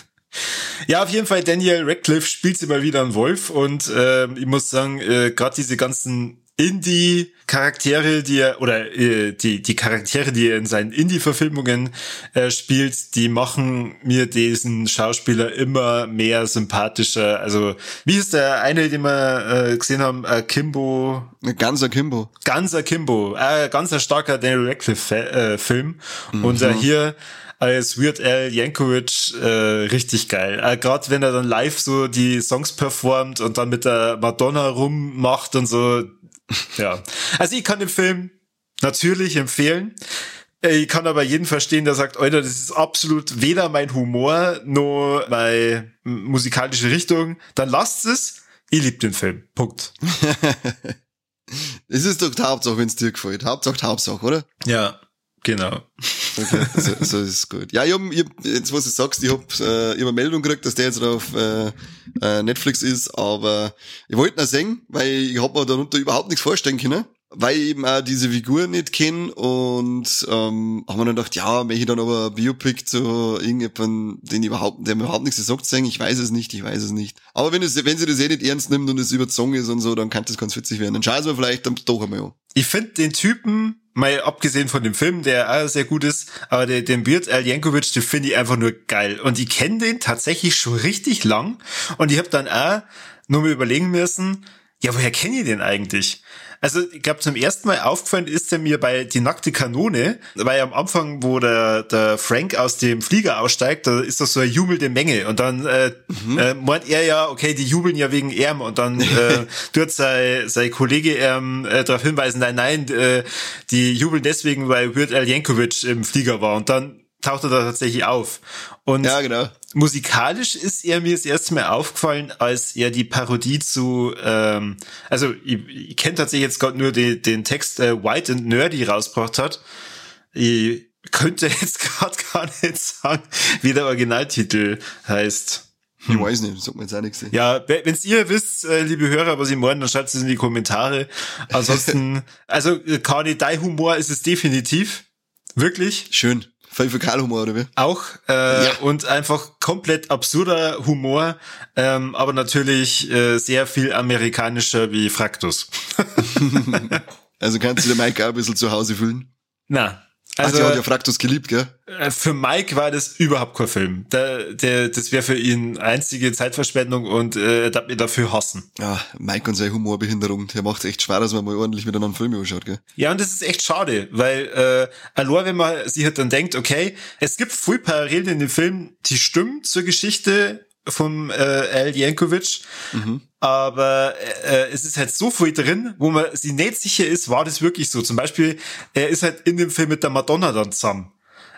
Ja, auf jeden Fall, Daniel Radcliffe spielt sie mal wieder einen Wolf und äh, ich muss sagen, äh, gerade diese ganzen Indie-Charaktere, die er, oder äh, die, die Charaktere, die er in seinen Indie-Verfilmungen äh, spielt, die machen mir diesen Schauspieler immer mehr sympathischer. Also, wie ist der eine, den wir äh, gesehen haben? Äh, Kimbo. Ganzer Kimbo. Ganzer Kimbo. Äh, ganz ein starker Daniel Radcliffe-Film. Äh, mhm. Und äh, hier als Weird Al Yankovic äh, richtig geil. Äh, Gerade wenn er dann live so die Songs performt und dann mit der Madonna rummacht und so, ja. Also ich kann den Film natürlich empfehlen. Ich kann aber jeden verstehen, der sagt, Alter, das ist absolut weder mein Humor noch meine musikalische Richtung. Dann lasst es. Ich liebe den Film. Punkt. es ist doch die Hauptsache, wenn es dir gefällt. Hauptsache, Hauptsache, oder? Ja, genau. Okay, so, so ist gut. Ja, ich hab, ich jetzt was du sagst, ich hab, äh, ich hab eine Meldung gekriegt, dass der jetzt auf äh, äh, Netflix ist, aber ich wollte ihn sehen, weil ich hab mir darunter überhaupt nichts vorstellen können, weil ich eben auch diese Figur nicht kenne und ähm, haben wir dann gedacht, ja, möchte ich dann aber ein Biopic zu irgendjemandem, den überhaupt, der mir überhaupt nichts sagt, sagen, ich weiß es nicht, ich weiß es nicht. Aber wenn es, wenn sie das eh nicht ernst nimmt und es überzogen ist und so, dann kann das ganz witzig werden. Dann schauen wir vielleicht dann doch einmal an. Ich finde den Typen mal abgesehen von dem Film, der auch sehr gut ist, aber der, den Beard Al Yankovic, den finde ich einfach nur geil. Und ich kenne den tatsächlich schon richtig lang. Und ich habe dann auch nur mal überlegen müssen, ja, woher kenne ich den eigentlich? Also ich glaube, zum ersten Mal aufgefallen ist er mir bei Die nackte Kanone, weil am Anfang, wo der, der Frank aus dem Flieger aussteigt, da ist das so eine jubelnde Menge und dann äh, mhm. äh, meint er ja, okay, die jubeln ja wegen ihm und dann äh, tut sein, sein Kollege ähm, äh, darauf hinweisen, nein, nein, äh, die jubeln deswegen, weil Weird Al Yankovic im Flieger war und dann taucht er da tatsächlich auf. Und ja, genau. musikalisch ist er mir das erste Mal aufgefallen, als er die Parodie zu, ähm, also ich, ich kenne tatsächlich jetzt gerade nur die, den Text äh, White and Nerdy rausgebracht hat. Ich könnte jetzt gerade gar nicht sagen, wie der Originaltitel heißt. Hm. Ich weiß nicht, sagt man jetzt auch nichts. Ja, wenn's ihr wisst, äh, liebe Hörer, was ich meine, dann schreibt es in die Kommentare. Ansonsten, also Cardi, dein Humor ist es definitiv. Wirklich. Schön. Fäkalhumor, oder wie? Auch. Äh, ja. Und einfach komplett absurder Humor, ähm, aber natürlich äh, sehr viel amerikanischer wie Fraktus. also kannst du den Mike auch ein bisschen zu Hause fühlen? Na, also, hat ja Fraktus geliebt, gell? Äh, für Mike war das überhaupt kein Film. Der, der, das wäre für ihn einzige Zeitverschwendung und äh, er darf mir dafür hassen. Ja, Mike und seine Humorbehinderung, der macht echt schwer, dass man mal ordentlich miteinander Filme anschaut, gell? Ja, und das ist echt schade, weil äh, allein wenn man sich halt dann denkt, okay, es gibt viel Parallelen in dem Film, die stimmen zur Geschichte vom äh, Al Jankovic. Mhm. Aber äh, es ist halt so viel drin, wo man sich nicht sicher ist, war das wirklich so. Zum Beispiel, er ist halt in dem Film mit der Madonna dann zusammen.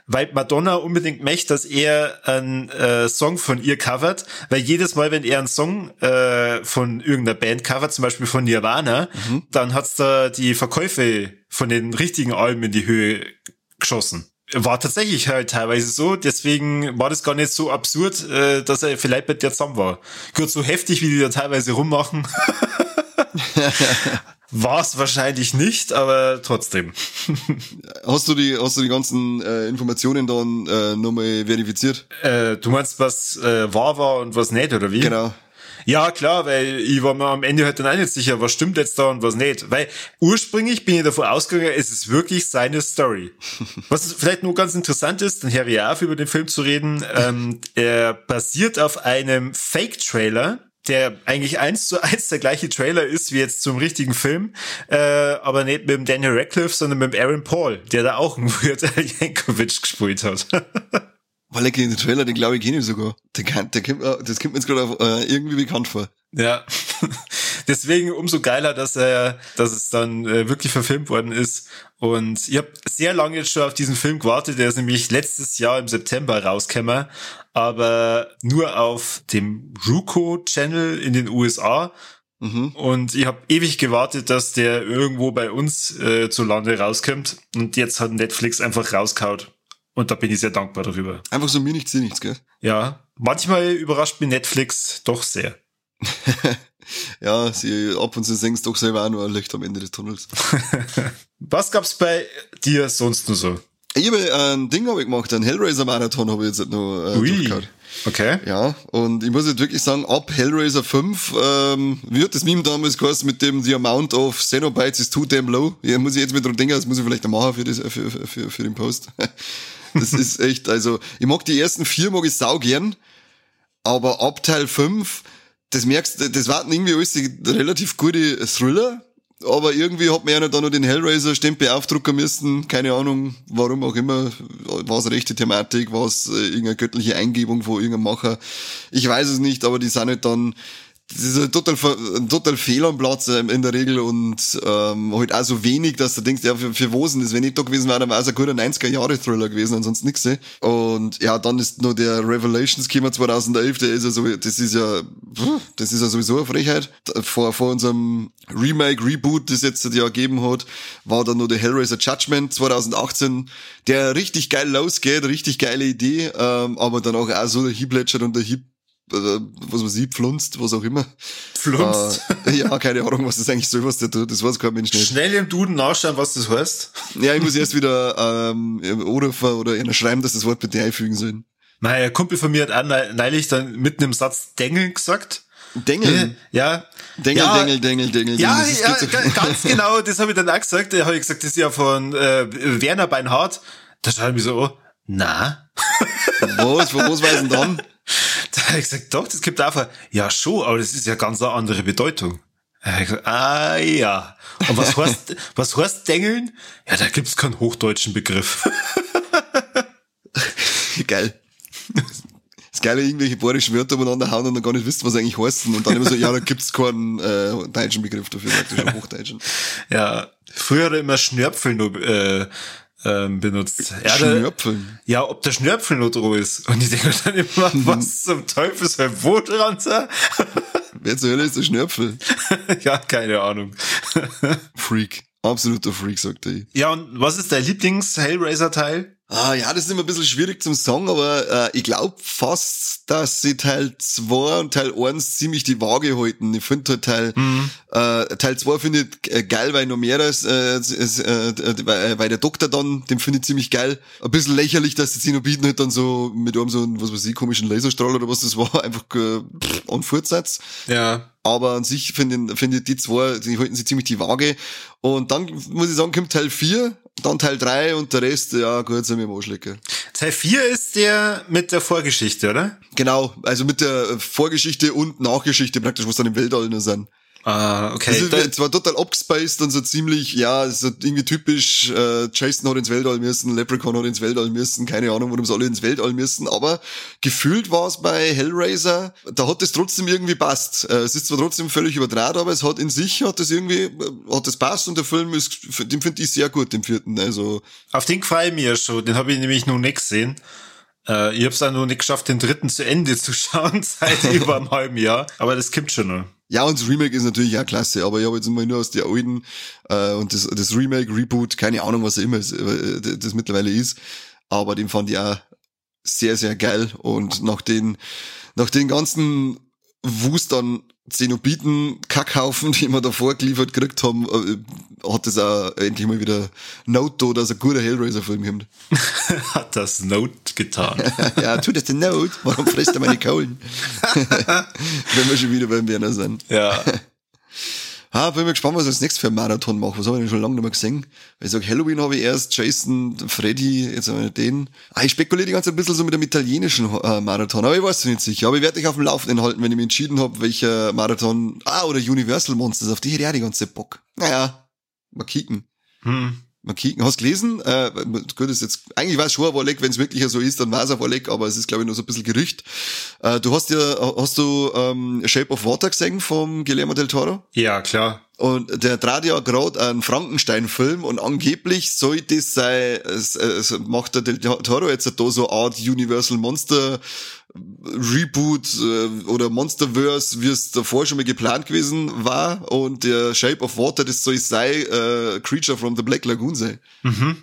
Weil Madonna unbedingt möchte, dass er einen äh, Song von ihr covert, weil jedes Mal, wenn er einen Song äh, von irgendeiner Band covert, zum Beispiel von Nirvana, mhm. dann hat's da die Verkäufe von den richtigen Alben in die Höhe geschossen war tatsächlich halt teilweise so, deswegen war das gar nicht so absurd, äh, dass er vielleicht mit der zusammen war. Gut, so heftig, wie die da teilweise rummachen. war es wahrscheinlich nicht, aber trotzdem. hast du die, hast du die ganzen äh, Informationen dann äh, nochmal verifiziert? Äh, du meinst, was äh, wahr war und was nicht, oder wie? Genau. Ja, klar, weil ich war mir am Ende halt dann auch nicht sicher, was stimmt jetzt da und was nicht. Weil ursprünglich bin ich davon ausgegangen, es ist wirklich seine Story. was vielleicht nur ganz interessant ist, dann Herr Riaf über den Film zu reden, ähm, er basiert auf einem Fake-Trailer, der eigentlich eins zu eins der gleiche Trailer ist wie jetzt zum richtigen Film, äh, aber nicht mit dem Daniel Radcliffe, sondern mit dem Aaron Paul, der da auch einen Weird Jankovic gespielt hat. Weil ich den Trailer, den glaube ich kenne ich sogar. Der, kann, der kommt, das kommt mir jetzt gerade äh, irgendwie bekannt vor. Ja. Deswegen umso geiler, dass er, dass es dann äh, wirklich verfilmt worden ist. Und ich habe sehr lange jetzt schon auf diesen Film gewartet. Der ist nämlich letztes Jahr im September rausgekommen, aber nur auf dem Ruko Channel in den USA. Mhm. Und ich habe ewig gewartet, dass der irgendwo bei uns äh, zu Lande rauskommt. Und jetzt hat Netflix einfach rausgehaut. Und da bin ich sehr dankbar darüber. Einfach so mir nichts, dir nichts, gell? Ja. Manchmal überrascht mich Netflix doch sehr. ja, sie ab und zu sehen doch selber auch nur ein Licht am Ende des Tunnels. Was gab's bei dir sonst nur so? Ich habe ein Ding hab ich gemacht, ein Hellraiser-Marathon habe ich jetzt noch äh, Ui. Okay. Ja, und ich muss jetzt wirklich sagen, ab Hellraiser 5 ähm, wird das Meme damals geheißen mit dem The Amount of Xenobytes is too damn low. Ja, muss ich jetzt mit dran denken, das muss ich vielleicht machen für, das, für, für, für den Post. Das ist echt, also, ich mag die ersten vier, mag ich sau gern, aber ab Teil 5, das merkst du, das warten irgendwie alles die relativ gute Thriller, aber irgendwie hat man ja dann noch den Hellraiser-Stempel aufdrucken müssen, keine Ahnung, warum auch immer, war es rechte Thematik, war es äh, irgendeine göttliche Eingebung von irgendeinem Macher, ich weiß es nicht, aber die sind halt dann das ist ein total, ein total Fehl am Platz ähm, in der Regel und ähm, halt auch so wenig, dass du denkst, ja, für, für wo sind das? Wenn ich da gewesen wäre, dann wäre es ein guter 90er-Jahre-Thriller gewesen, ansonsten nix. Eh. Und ja, dann ist noch der Revelations gekommen 2011, der ist ja so, das ist ja, das ist ja sowieso eine Frechheit. Vor, vor unserem Remake, Reboot, das jetzt Jahr gegeben hat, war dann noch der Hellraiser Judgment 2018, der richtig geil losgeht, richtig geile Idee, ähm, aber dann auch, auch so der Hieblätschert und der Hieb äh, was man sieht, pflunzt, was auch immer. Pflunzt? Äh, ja, keine Ahnung, was das eigentlich soll, was der tut. Das weiß kein Mensch nicht. Schnell im Duden nachschauen, was das heißt. Ja, ich muss erst wieder ähm, anrufen oder einer schreiben, dass das Wort bitte einfügen sollen. Mein Kumpel von mir hat auch neulich dann mitten im Satz Dengeln gesagt. Dengeln? Ja. Dengel, ja, Dengel, Dengel, Dengel. Ja, ja ganz genau, das habe ich dann auch gesagt. Da habe ich gesagt, das ist ja von äh, Werner Beinhardt. Da schaue ich mich so, oh, na? Was? Von was weiß denn dann? Da habe ich gesagt, doch, das gibt einfach, ja schon, aber das ist ja ganz eine andere Bedeutung. Da habe ich gesagt, ah ja. Und was heißt, was heißt Dengeln? Ja, da gibt's keinen hochdeutschen Begriff. Geil. Das Geile, irgendwelche bayerischen Wörter umeinander hauen und dann gar nicht wisst, was eigentlich heißen. Und dann immer so, ja, da gibt's keinen äh, deutschen Begriff dafür, praktisch Hochdeutschen. Ja, früher er immer Schnörpfel nur äh, ähm, benutzt. Ja, Schnörpfeln? Ja, ob der Schnörpfel nur drauf ist. Und ich denke dann immer, was zum Teufel soll wo dran sein? Wer zur Hölle ist der Schnörpfel? ja, keine Ahnung. Freak. Absoluter Freak, sagt er. Ja, und was ist dein Lieblings-Hellraiser-Teil? Ah, ja, das ist immer ein bisschen schwierig zum sagen, aber äh, ich glaube fast, dass sie Teil 2 und Teil 1 ziemlich die Waage halten. Ich finde halt Teil, mhm. äh, Teil 2 finde ich äh, geil, weil noch mehr ist, äh, ist äh, weil der Doktor dann, den finde ich ziemlich geil. Ein bisschen lächerlich, dass die Zenobiten halt dann so mit einem so einen, was weiß ich, komischen Laserstrahl oder was das war, einfach äh, an Fortsatz. Ja. Aber an sich finde finde die zwei, die halten sie ziemlich die Waage. Und dann muss ich sagen, kommt Teil 4, dann Teil 3 und der Rest, ja gut, sind wir im Arschlecker. Teil 4 ist der mit der Vorgeschichte, oder? Genau, also mit der Vorgeschichte und Nachgeschichte praktisch, was dann im Weltall nur sind. Ah, okay. Das ist zwar total abgespaced und so ziemlich, ja, ist irgendwie typisch, äh, Jason hat ins Weltall müssen, Leprechaun hat ins Weltall müssen, keine Ahnung, warum sie alle ins Weltall müssen, aber gefühlt war es bei Hellraiser, da hat es trotzdem irgendwie passt. Äh, es ist zwar trotzdem völlig übertragen, aber es hat in sich, hat es irgendwie, hat es passt und der Film ist, den finde ich sehr gut, den vierten, also. Auf den gefällt mir schon, den habe ich nämlich noch nicht gesehen. Äh, ich es auch noch nicht geschafft, den dritten zu Ende zu schauen, seit über einem halben Jahr, aber das gibt schon noch. Ja, und das Remake ist natürlich auch klasse, aber ich habe jetzt immer nur aus der alten äh, und das, das Remake, Reboot, keine Ahnung, was er immer äh, das mittlerweile ist, aber den fand ich auch sehr, sehr geil. Und nach den, nach den ganzen Wustern Zenobiten Kackhaufen, die wir davor geliefert gekriegt haben, äh, hat das auch endlich mal wieder Note dass ein guter Hellraiser-Film kommt. hat das Note getan. ja, tut das der Note? Warum frisst er meine Kohlen? Wenn wir schon wieder beim Werner sind. Ja. Ah, bin mir gespannt, was ich als nächstes für einen Marathon mache. Was habe ich denn schon lange nicht mehr gesehen? Weil ich sage, Halloween habe ich erst, Jason, Freddy, jetzt habe ich den. Ah, ich spekuliere die ganze Zeit ein bisschen so mit dem italienischen äh, Marathon, aber ich weiß es nicht sicher. Aber ich werde dich auf dem Laufenden halten, wenn ich mich entschieden habe, welcher Marathon, ah, oder Universal Monsters, auf die hätte ich auch die ganze Zeit Bock. Naja, mal kicken. Hm mal kicken. Hast gelesen? Äh, gut, ist jetzt, eigentlich weiß schon ein wenn es wirklich so ist, dann war es ein Leck, aber es ist, glaube ich, nur so ein bisschen Gerücht. Äh, du hast ja, hast du ähm, Shape of Water gesehen vom Guillermo del Toro? Ja, klar. Und der trat ja gerade einen Frankenstein-Film und angeblich sollte es sein, es, es macht der Del Toro jetzt da so Art Universal Monster Reboot äh, oder Monsterverse, wie es davor schon mal geplant gewesen war. Und der Shape of Water, das soll sei äh, Creature from the Black Lagoon sein. Mhm.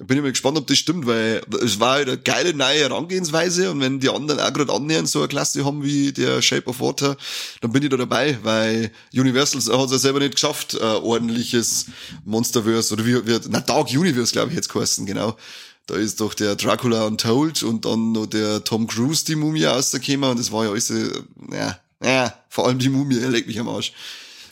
Bin ich mal gespannt, ob das stimmt, weil es war halt eine geile neue Herangehensweise und wenn die anderen auch gerade annähernd so eine Klasse haben wie der Shape of Water, dann bin ich da dabei, weil Universal hat es ja selber nicht geschafft, äh, ordentliches Monsterverse oder wie, wie na Dark Universe, glaube ich, jetzt kosten, genau. Da ist doch der Dracula Untold und dann noch der Tom Cruise die Mumie rausgekommen und das war ja alles, ja, ja, vor allem die Mumie, legt mich am Arsch.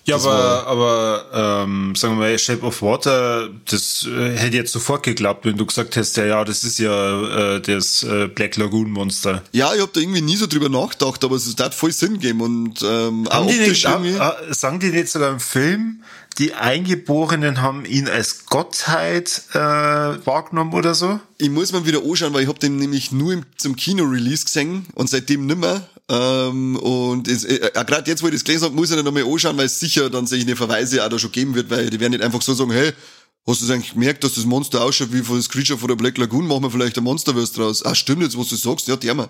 Ja, das aber, aber ähm, sagen wir mal, Shape of Water, das äh, hätte jetzt sofort geglaubt, wenn du gesagt hättest, ja, ja, das ist ja äh, das äh, Black Lagoon Monster. Ja, ich habe da irgendwie nie so drüber nachgedacht, aber es hat voll Sinn gegeben und ähm, Haben auch die nicht, irgendwie. Äh, sagen die nicht sogar im Film, die Eingeborenen haben ihn als Gottheit äh, wahrgenommen oder so? Ich muss mal wieder anschauen, weil ich habe den nämlich nur im, zum Kino-Release gesehen und seitdem nimmer. Ähm, und äh, äh, gerade jetzt, wo ich das gelesen habe, muss ich dann nochmal anschauen, weil es sicher dann eine Verweise auch da schon geben wird, weil die werden nicht einfach so sagen, hey, Hast du eigentlich gemerkt, dass das Monster ausschaut wie von das Creature von der Black Lagoon? Machen wir vielleicht ein Monsterverse draus. Ah, stimmt jetzt, was du sagst. Ja, der mal.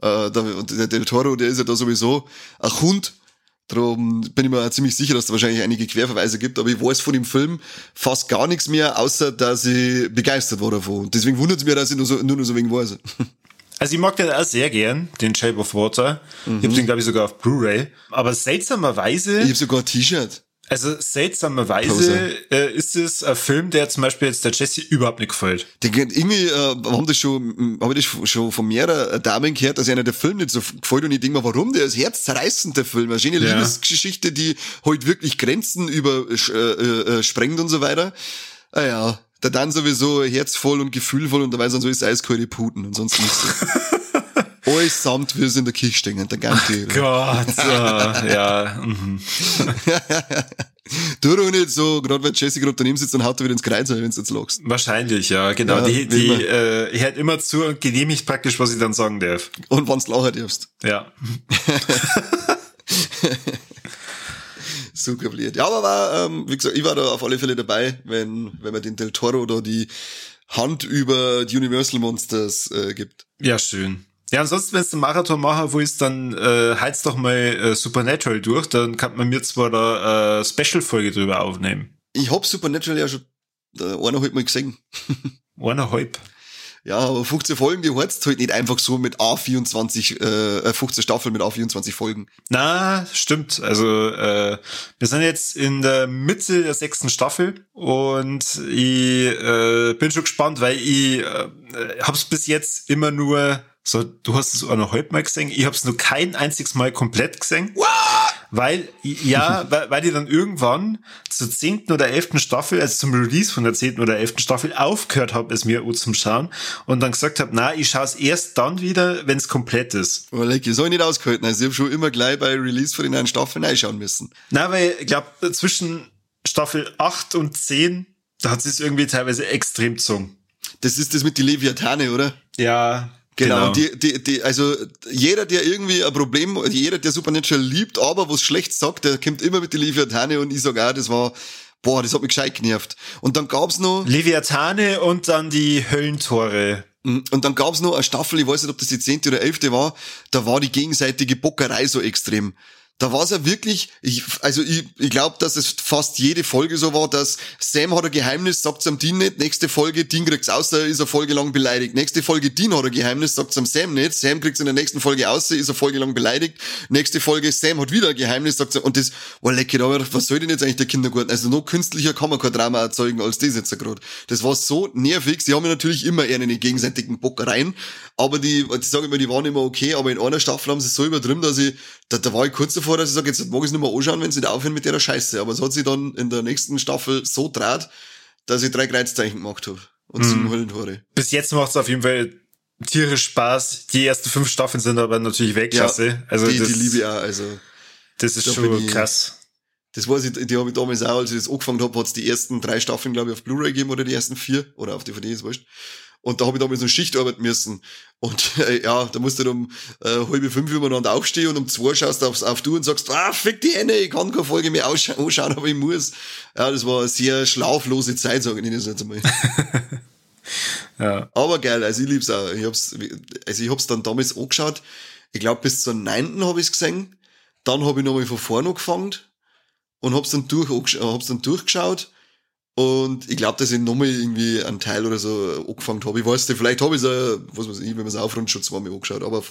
Äh, der, der Del Toro, der ist ja da sowieso ein Hund Darum bin ich mir auch ziemlich sicher, dass es wahrscheinlich einige Querverweise gibt, aber ich weiß von dem Film fast gar nichts mehr, außer dass ich begeistert war davon. Deswegen wundert es mich, dass ich nur, so, nur noch so wenig weiß. Also ich mag den auch sehr gern, den Shape of Water. Mhm. Ich habe den, glaube ich, sogar auf Blu-ray. Aber seltsamerweise... Ich habe sogar ein T-Shirt. Also seltsamerweise äh, ist es ein Film, der zum Beispiel jetzt der Jesse überhaupt nicht gefällt. Die, irgendwie äh, haben das schon, habe ich das schon von mehreren Damen gehört, dass einer der Film nicht so gefällt und ich denke mir, warum? Der ist herzzerreißend, der Film. Eine schöne ja. Liebesgeschichte, die heute halt wirklich Grenzen über äh, äh, äh, sprengt und so weiter. Ah ja, der dann sowieso herzvoll und gefühlvoll und dabei sind so ist eiskalte Puten und sonst nichts. Alles samt wir sind in der Kirche stehen, der ganze. Gott, äh, ja. Mhm. du doch nicht so, gerade wenn Jesse gerade daneben sitzt, dann haut er wieder ins Kreuz, wenn du jetzt lachst. Wahrscheinlich, ja, genau. Ja, die die äh, hört immer zu und genehmigt praktisch, was ich dann sagen darf. Und wann's lachen darfst. Ja. Super blöd. Ja, aber war, ähm, wie gesagt, ich war da auf alle Fälle dabei, wenn, wenn man den Del Toro oder die Hand über die Universal Monsters äh, gibt. Ja, schön. Ja, ansonsten, wenn du einen Marathon machen willst, dann äh, heiz doch mal äh, Supernatural durch, dann kann man mir zwar da äh, Special-Folge drüber aufnehmen. Ich hab Supernatural ja schon äh, eineinhalb Mal gesehen. eineinhalb? Ja, aber 15 Folgen, die heizt halt nicht einfach so mit A24, äh, 15 Staffeln mit A24 Folgen. Na, stimmt. Also äh, wir sind jetzt in der Mitte der sechsten Staffel und ich äh, bin schon gespannt, weil ich äh, hab's bis jetzt immer nur so, du hast es auch noch heute mal gesehen. Ich habe es nur kein einziges Mal komplett gesehen. What? Weil, ja, weil, weil die dann irgendwann zur zehnten oder elften Staffel, also zum Release von der zehnten oder elften Staffel, aufgehört habe, es mir zum Schauen und dann gesagt habe, na, ich schaue es erst dann wieder, wenn es komplett ist. Like, ich soll nicht ausgehalten. Also ich habe schon immer gleich bei Release von den neuen Staffeln reinschauen müssen. Na, weil ich glaube, zwischen Staffel 8 und 10, da hat es irgendwie teilweise extrem gezogen. Das ist das mit die Leviathane, oder? Ja, Genau, genau. Die, die, die, also jeder, der irgendwie ein Problem, jeder, der Supernatural liebt, aber was schlecht sagt, der kommt immer mit die Leviathane und ich sag auch, das war, boah, das hat mich gescheit genervt. Und dann gab's noch... Leviathane und dann die Höllentore. Mm, und dann gab's noch eine Staffel, ich weiß nicht, ob das die zehnte oder elfte war, da war die gegenseitige Bockerei so extrem da war es ja wirklich, ich, also ich, ich glaube, dass es fast jede Folge so war, dass Sam hat ein Geheimnis, sagt's am Dean nicht, nächste Folge, Dean kriegt's außer ist er Folge lang beleidigt. Nächste Folge, Dean hat ein Geheimnis, sagt's am Sam nicht, Sam kriegt's in der nächsten Folge außer ist er Folge lang beleidigt. Nächste Folge, Sam hat wieder ein Geheimnis, sagt's und das, oh lecker, aber was soll denn jetzt eigentlich der Kindergarten? Also noch künstlicher kann man kein Drama erzeugen als das jetzt gerade. Das war so nervig, sie haben ja natürlich immer eher eine gegenseitigen Bockereien, aber die, ich sage immer, die waren immer okay, aber in einer Staffel haben sie so übertrieben, dass ich, da, da war ich kurz davor, dass ich sage, jetzt mag ich es nicht mehr anschauen, wenn sie da aufhören mit der Scheiße. Aber es hat sich dann in der nächsten Staffel so draht, dass ich drei Kreuzzeichen gemacht habe. Und sieben mhm. Höllentore. Bis jetzt macht es auf jeden Fall tierisch Spaß. Die ersten fünf Staffeln sind aber natürlich Weltklasse. Ja, also die, das, die liebe ich auch. Also, das ist schon krass. Das weiß ich, die habe ich damals auch, als ich das angefangen habe, hat es die ersten drei Staffeln, glaube ich, auf Blu-ray gegeben oder die ersten vier oder auf DVD, ist wurscht. Und da habe ich damals noch Schicht arbeiten müssen. Und äh, ja, da musst du um äh, halbe fünf übereinander aufstehen und um zwei schaust du aufs, auf du und sagst, ah, fick die Hände, ich kann keine Folge mehr anschauen, aber ich muss. Ja, das war eine sehr schlaflose Zeit, sage ich das jetzt einmal. ja. Aber geil, also ich lieb's auch. Ich hab's, also ich hab's dann damals angeschaut. Ich glaube, bis zur neunten habe ich's gesehen. Dann habe ich nochmal von vorne angefangen und hab's dann durch, hab's dann durchgeschaut und ich glaube, dass ich nochmal irgendwie einen Teil oder so angefangen habe. Ich weiß nicht, vielleicht habe ich es was weiß ich, wenn man es aufrundet, schon zweimal angeschaut. Aber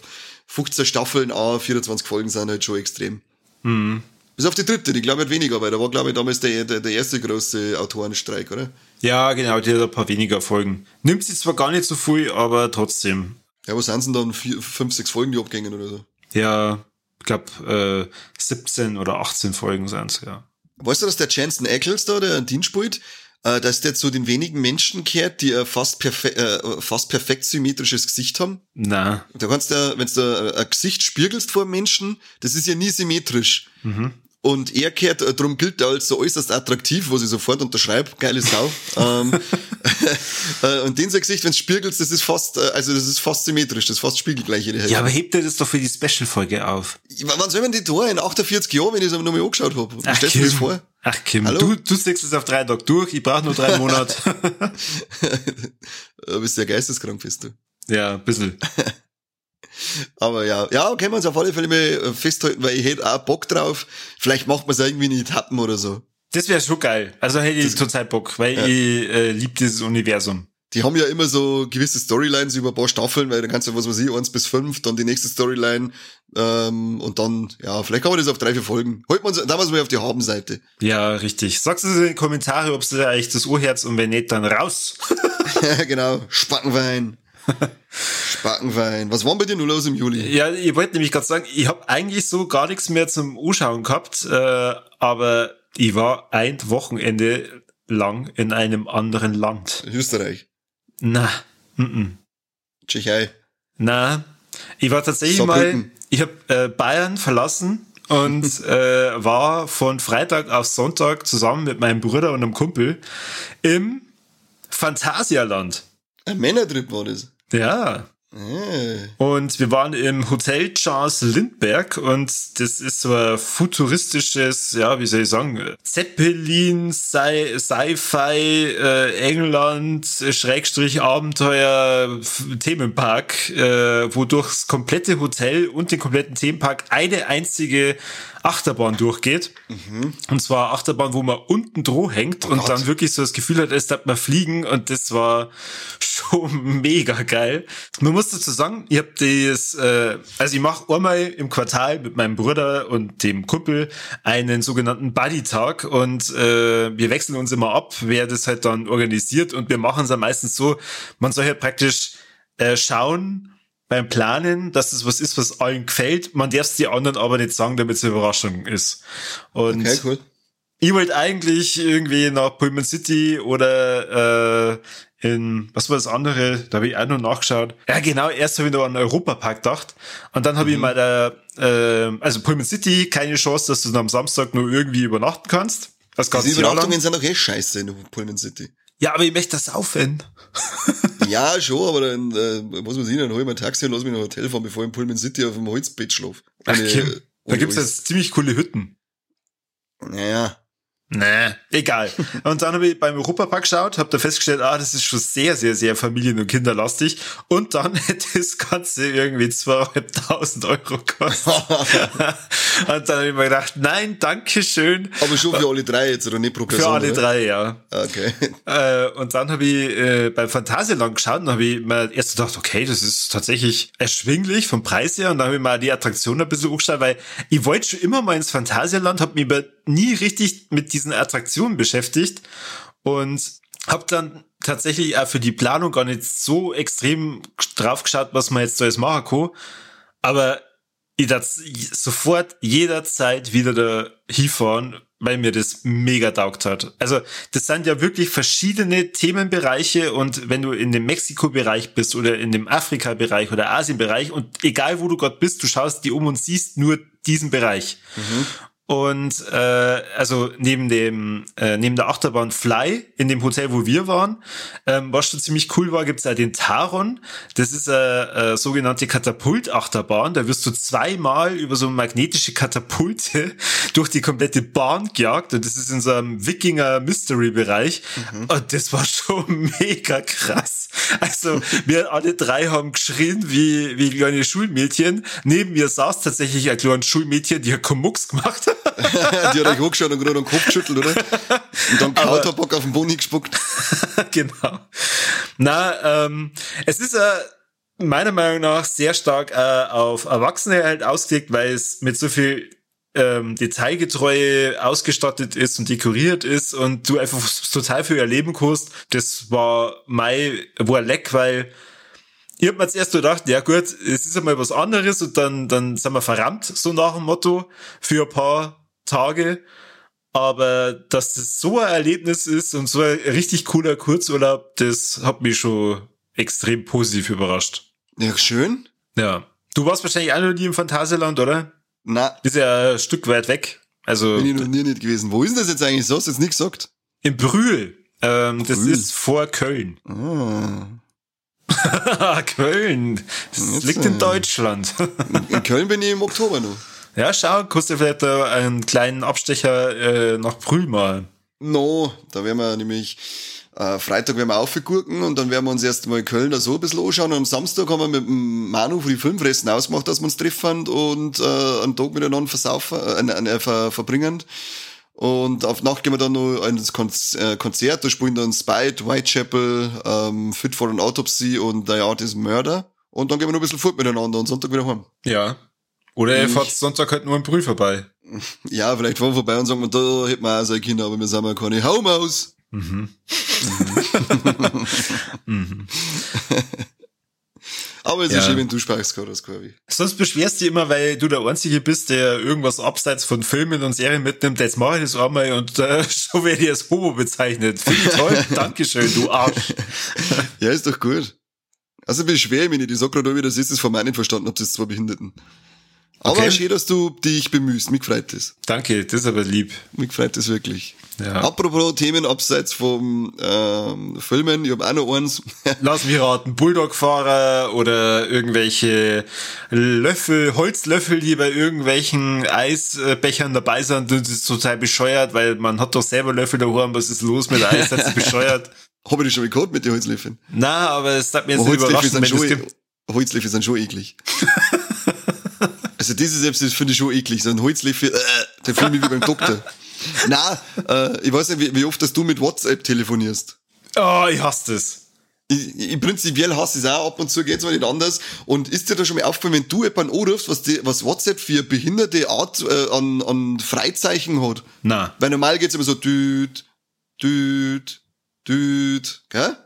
15 Staffeln, auch 24 Folgen sind halt schon extrem. Mhm. Bis auf die dritte, die glaube ich hat weniger, weil da war, glaube ich, damals der, der, der erste große Autorenstreik, oder? Ja, genau, die hat ein paar weniger Folgen. Nimmt sie zwar gar nicht so viel, aber trotzdem. Ja, was sind denn dann? Vier, fünf, sechs Folgen, die abgängen oder so? Ja, ich glaube, äh, 17 oder 18 Folgen sind ja. Weißt du, dass der Jensen Ackles da, der Dean spielt, äh, dass der zu den wenigen Menschen kehrt, die ein fast, perfe äh, fast perfekt symmetrisches Gesicht haben? Na. Da kannst du, wenn du ein Gesicht spiegelst vor Menschen, das ist ja nie symmetrisch. Mhm. Und er kehrt, äh, darum gilt er als so äußerst attraktiv, was ich sofort unterschreibe, geile Sau. ähm, äh, und den sein Gesicht, wenn es spiegelt, das ist fast, äh, also das ist fast symmetrisch, das ist fast spiegelgleich. Ja, aber hebt er das doch für die Special-Folge auf? Wann soll man die Tore in 48 Jahren, wenn ich es nochmal angeschaut habe? Ach, stellst du das vor? Ach Kim, Hallo? du, du siehst es auf drei Tage durch, ich brauche nur drei Monate. du bist ja geisteskrank, bist du. Ja, ein bisschen. Aber ja, ja, können wir uns auf alle Fälle mal äh, festhalten, weil ich hätte auch Bock drauf. Vielleicht macht man es irgendwie in Etappen oder so. Das wäre schon geil. Also hätte ich total Bock, weil ja. ich äh, liebe dieses Universum. Die haben ja immer so gewisse Storylines über ein paar Staffeln, weil da kannst du, was weiß ich, eins bis fünf, dann die nächste Storyline ähm, und dann, ja, vielleicht kann man das auf drei, vier Folgen. Holt man damals mal auf die Habenseite. Ja, richtig. Sagst du in den Kommentare, ob du eigentlich das Ohrherz und wenn nicht, dann raus. ja, genau. Spackenwein. Spackenwein. Was war bei dir nur los im Juli? Ja, ich wollte nämlich gerade sagen, ich habe eigentlich so gar nichts mehr zum Anschauen gehabt, äh, aber ich war ein Wochenende lang in einem anderen Land. Österreich? Na, mm -mm. Tschechei? Na, ich war tatsächlich Saarbrücken. mal, ich habe äh, Bayern verlassen und äh, war von Freitag auf Sonntag zusammen mit meinem Bruder und einem Kumpel im Phantasialand. Ein Männertrip war das. Ja. Äh. Und wir waren im Hotel Charles Lindbergh und das ist so ein futuristisches, ja, wie soll ich sagen, Zeppelin, Sci-Fi, äh, England, Schrägstrich Abenteuer, Themenpark, äh, wo durchs komplette Hotel und den kompletten Themenpark eine einzige Achterbahn durchgeht. Mhm. Und zwar Achterbahn, wo man unten droh hängt oh und Gott. dann wirklich so das Gefühl hat, es darf man fliegen und das war schon mega geil. Man muss dazu sagen, ich habe das, äh, also ich mache einmal im Quartal mit meinem Bruder und dem Kumpel einen sogenannten Buddy-Tag und äh, wir wechseln uns immer ab, wer das halt dann organisiert und wir machen es dann meistens so, man soll halt praktisch äh, schauen, beim Planen, dass es was ist, was allen gefällt. Man darf es die anderen aber nicht sagen, damit es eine Überraschung ist. Und Okay, cool. ich wollte eigentlich irgendwie nach Pullman City oder äh, in, was war das andere? Da habe ich auch noch nachgeschaut. Ja, genau, erst habe ich noch an den Europapark gedacht. Und dann habe ich mal da, äh, also Pullman City, keine Chance, dass du dann am Samstag nur irgendwie übernachten kannst. Das Die ganze Jahr lang. Übernachtungen sind doch eh scheiße in Pullman City. Ja, aber ich möchte das saufen. Ja, schon, aber dann, äh, was weiß ich, dann hol ich mir ein Taxi und lass mich in ein Hotel fahren, bevor ich in Pullman City auf dem Holzbett schlaf. Ach, Kim, da gibt's jetzt ziemlich coole Hütten. Naja. Nee, egal. Und dann habe ich beim Europapark geschaut, habe da festgestellt, ah, das ist schon sehr, sehr, sehr familien- und kinderlastig. Und dann hätte das Ganze irgendwie zweieinhalbtausend Euro gekostet. und dann habe ich mir gedacht, nein, danke schön. Aber schon für alle drei jetzt, oder nicht pro Person? Für alle oder? drei, ja. Okay. Äh, und dann habe ich äh, beim Phantasialand geschaut und habe ich mir erst gedacht, okay, das ist tatsächlich erschwinglich vom Preis her. Und dann habe ich mal die Attraktion ein bisschen angeschaut, weil ich wollte schon immer mal ins Phantasialand, habe mich aber nie richtig mit diesen Attraktionen beschäftigt und habe dann tatsächlich auch für die Planung gar nicht so extrem drauf geschaut, was man jetzt da jetzt machen kann. Aber ich das sofort jederzeit wieder da hinfahren, weil mir das mega taugt hat. Also das sind ja wirklich verschiedene Themenbereiche und wenn du in dem Mexiko-Bereich bist oder in dem Afrika-Bereich oder Asien-Bereich und egal wo du gerade bist, du schaust die um und siehst nur diesen Bereich. Und äh, also neben dem äh, neben der Achterbahn Fly in dem Hotel, wo wir waren, ähm, was schon ziemlich cool war, gibt's da den Taron. Das ist eine äh, sogenannte Katapult-Achterbahn. Da wirst du zweimal über so magnetische Katapulte durch die komplette Bahn gejagt. Und das ist in so einem Wikinger-Mystery-Bereich. Und das war schon mega krass. Also wir alle drei haben geschrien wie, wie kleine Schulmädchen. Neben mir saß tatsächlich ein kleines Schulmädchen, die hat Komucks gemacht hat. die hat euch hochgeschaut und gerade den Kopf geschüttelt, oder? Und dann Kauterbock auf den Boden gespuckt. genau. Na, ähm, es ist äh, meiner Meinung nach sehr stark äh, auf Erwachsene halt ausgelegt, weil es mit so viel ähm, Detailgetreue ausgestattet ist und dekoriert ist und du einfach total viel erleben kannst. Das war mein, war leck, weil ich hab mir jetzt erst gedacht, ja gut, es ist einmal was anderes und dann, dann sind wir verrammt, so nach dem Motto, für ein paar Tage. Aber dass das so ein Erlebnis ist und so ein richtig cooler Kurzurlaub, das hat mich schon extrem positiv überrascht. Ja, schön. Ja. Du warst wahrscheinlich auch noch nie im Phantasialand, oder? Na, Ist ja ein Stück weit weg. Also bin ich noch nie nicht gewesen. Wo ist denn das jetzt eigentlich so? Hast du jetzt nicht gesagt? in Brühl. Ähm, das Brühl. ist vor Köln. Ah. Köln. Das liegt in Deutschland. In Köln bin ich im Oktober noch. ja, schau, du vielleicht einen kleinen Abstecher äh, nach Brühl mal. No, da werden wir nämlich äh, Freitag werden wir aufgegurken und dann werden wir uns erst mal in Köln da so ein bisschen anschauen. Und am Samstag haben wir mit dem Manu für die Filmfressen ausgemacht, dass wir uns treffen und äh, einen Tag miteinander versaufen, äh, äh, ver, verbringen. Und auf Nacht gehen wir dann noch ins äh, Konzert, da spielen dann Spite, Whitechapel, ähm, Fit for an Autopsy und The Art is Murder. Und dann gehen wir noch ein bisschen fort miteinander und Sonntag wieder heim. Ja. Oder er fährt Sonntag halt nur in Brühl vorbei. Ja, vielleicht fahren wir vorbei und sagen, wir, da hätten wir auch so Kinder, aber wir sind ja keine Haumaus. Aber es ist Ja. schön, wenn du sparst, das Corby. Sonst beschwerst du dich immer, weil du der Einzige bist, der irgendwas abseits von Filmen und Serien mitnimmt. Jetzt mache ich das einmal und äh, schon werde ich als Homo bezeichnet. Finde ich toll. Dankeschön, du Arsch. Ja, ist doch gut. Also beschwer ich mich nicht. Ich sag gerade, wie das ist, das von nicht verstanden habe, das zwei Behinderten. Aber Okay. schön, dass du dich bemühst. Mich freut das. Danke, das ist aber lieb. Mich freut das wirklich. Ja. Apropos Themen abseits vom ähm, Filmen, ich habe auch noch eins. Lass mich raten, Bulldog-Fahrer oder irgendwelche Löffel, Holzlöffel, die bei irgendwelchen Eisbechern dabei sind, das ist total bescheuert, weil man hat doch selber Löffel daheim, was ist los mit Eis, das ist bescheuert. habe ich das schon gehabt mit den Holzlöffeln? Na, aber es hat mir jetzt nicht Holzlöffel überraschen, sind, wenn das gibt. Holzlöffel sind schon eklig. also das ist selbst, das finde ich schon eklig. So ein Holzlöffel, äh, der fühlt mich wie beim Doktor. Na, äh, ich weiß nicht, wie, wie oft dass du mit WhatsApp telefonierst. Oh, ich hasse das. ich, ich prinzipiell hasse es auch, ab und zu geht's mal nicht anders. Und ist dir da schon mal aufgefallen, wenn du jemanden anrufst, was, die, was WhatsApp für behinderte Art äh, an, an Freizeichen hat? Na. Weil normal geht's immer so düt, düt, düt, gell?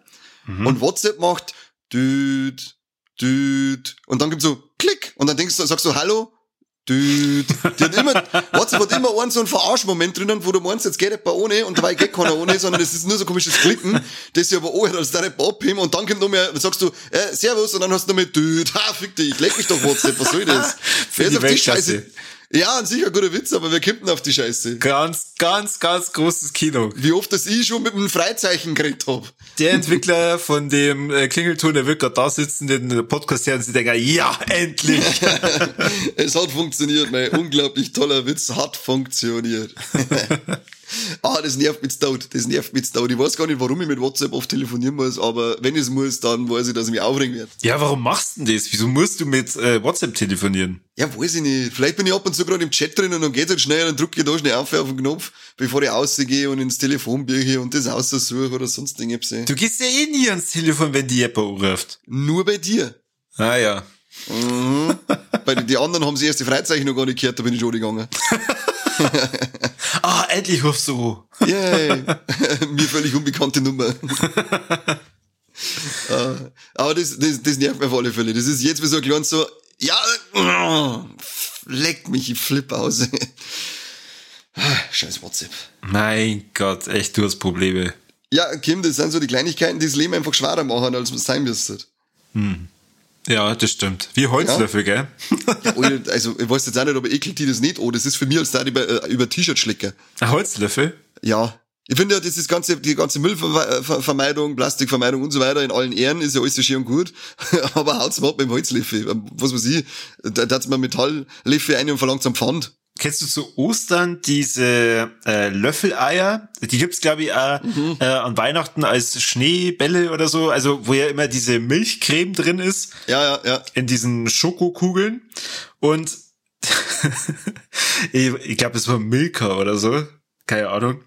Mhm. Und WhatsApp macht düt, düt. Und dann gibt's so Klick. Und dann denkst du, sagst du Hallo, Düt. Die hat immer, WhatsApp hat immer einen so einen Verarschmoment drinnen, wo du meinst, jetzt geht nicht ohne und dabei geht keiner ohne, sondern es ist nur so komisches Klicken, das sie aber anhört, als deine abheben und dann kommt noch mehr, sagst du, äh, Servus und dann hast du noch mehr Düt. Ha, fick dich, leck mich doch WhatsApp, was soll das? Wer ist auf die Scheiße? Ja, an sich ein guter Witz, aber kommt denn auf die Scheiße? Ganz, ganz, ganz großes Kino. Wie oft das ich schon mit einem Freizeichen geredet hab. Der Entwickler von dem äh, Klingelton, der wird gerade da sitzen, den Podcast hören, und sie denken, ja, endlich. es hat funktioniert, mein unglaublich toller Witz hat funktioniert. ah, das nervt mich tot, das nervt mich tot. Ich weiß gar nicht, warum ich mit WhatsApp oft telefonieren muss, aber wenn ich es muss, dann weiß ich, dass ich mich aufregen werde. Ja, warum machst du denn das? Wieso musst du mit äh, WhatsApp telefonieren? Ja, weiß ich nicht. Vielleicht bin ich ab und zu gerade im Chat drin und dann geht es halt schnell, dann drücke ich da schnell auf, auf den Knopf, bevor ich rausgehe und ins Telefonbücher und das aussuche oder sonst Dinge. Du gehst ja eh nie ans Telefon, wenn die jemand anruft. Nur bei dir. Ah ja. Mhm. bei den anderen haben sie erst die Freizeichen noch gar nicht gehört, da bin ich schon gegangen. ah, endlich rufst du. Yay. Mir völlig unbekannte Nummer. uh, aber das, das, das nervt mir auf alle Fälle. Das ist jetzt wie so ein kleines so, ja, leck mich, ich flipp aus. Scheiß WhatsApp. Mein Gott, echt, du hast Probleme. Ja, Kim, das sind so die Kleinigkeiten, die das Leben einfach schwerer machen, als es sein müsste. Hm. Ja, das stimmt. Wie Holzlöffel, ja? gell? Ja, also, ich weiß jetzt auch nicht, aber ekelt die das nicht. Oh, das ist für mich als da über, äh, über T-Shirt schlecken. Ein Holzlöffel? Ja. Ich finde ja, das ist ganze, die ganze Müllvermeidung, Plastikvermeidung und so weiter in allen Ehren ist ja alles so schön und gut. aber haut's mal ab mit dem Holzlöffel. Was weiß ich, da hat's mal Metalllöffel ein und verlangt zum Pfand. Kennst du zu Ostern diese äh, Löffeleier? Die gibt's glaube ich auch mhm. äh, an Weihnachten als Schneebälle oder so, also wo ja immer diese Milchcreme drin ist. Ja, ja, ja. In diesen Schokokugeln und ich, ich glaube, es war Milka oder so, keine Ahnung.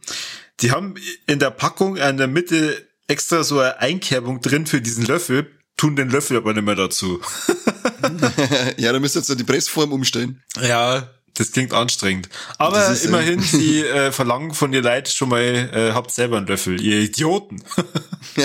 Die haben in der Packung an der Mitte extra so eine Einkerbung drin für diesen Löffel, tun den Löffel aber nicht mehr dazu. ja, da müsst ihr jetzt die Pressform umstellen. Ja, das klingt anstrengend. Aber ist, immerhin, äh, sie äh, verlangen von ihr Leid schon mal, äh, habt selber einen Löffel, ihr Idioten.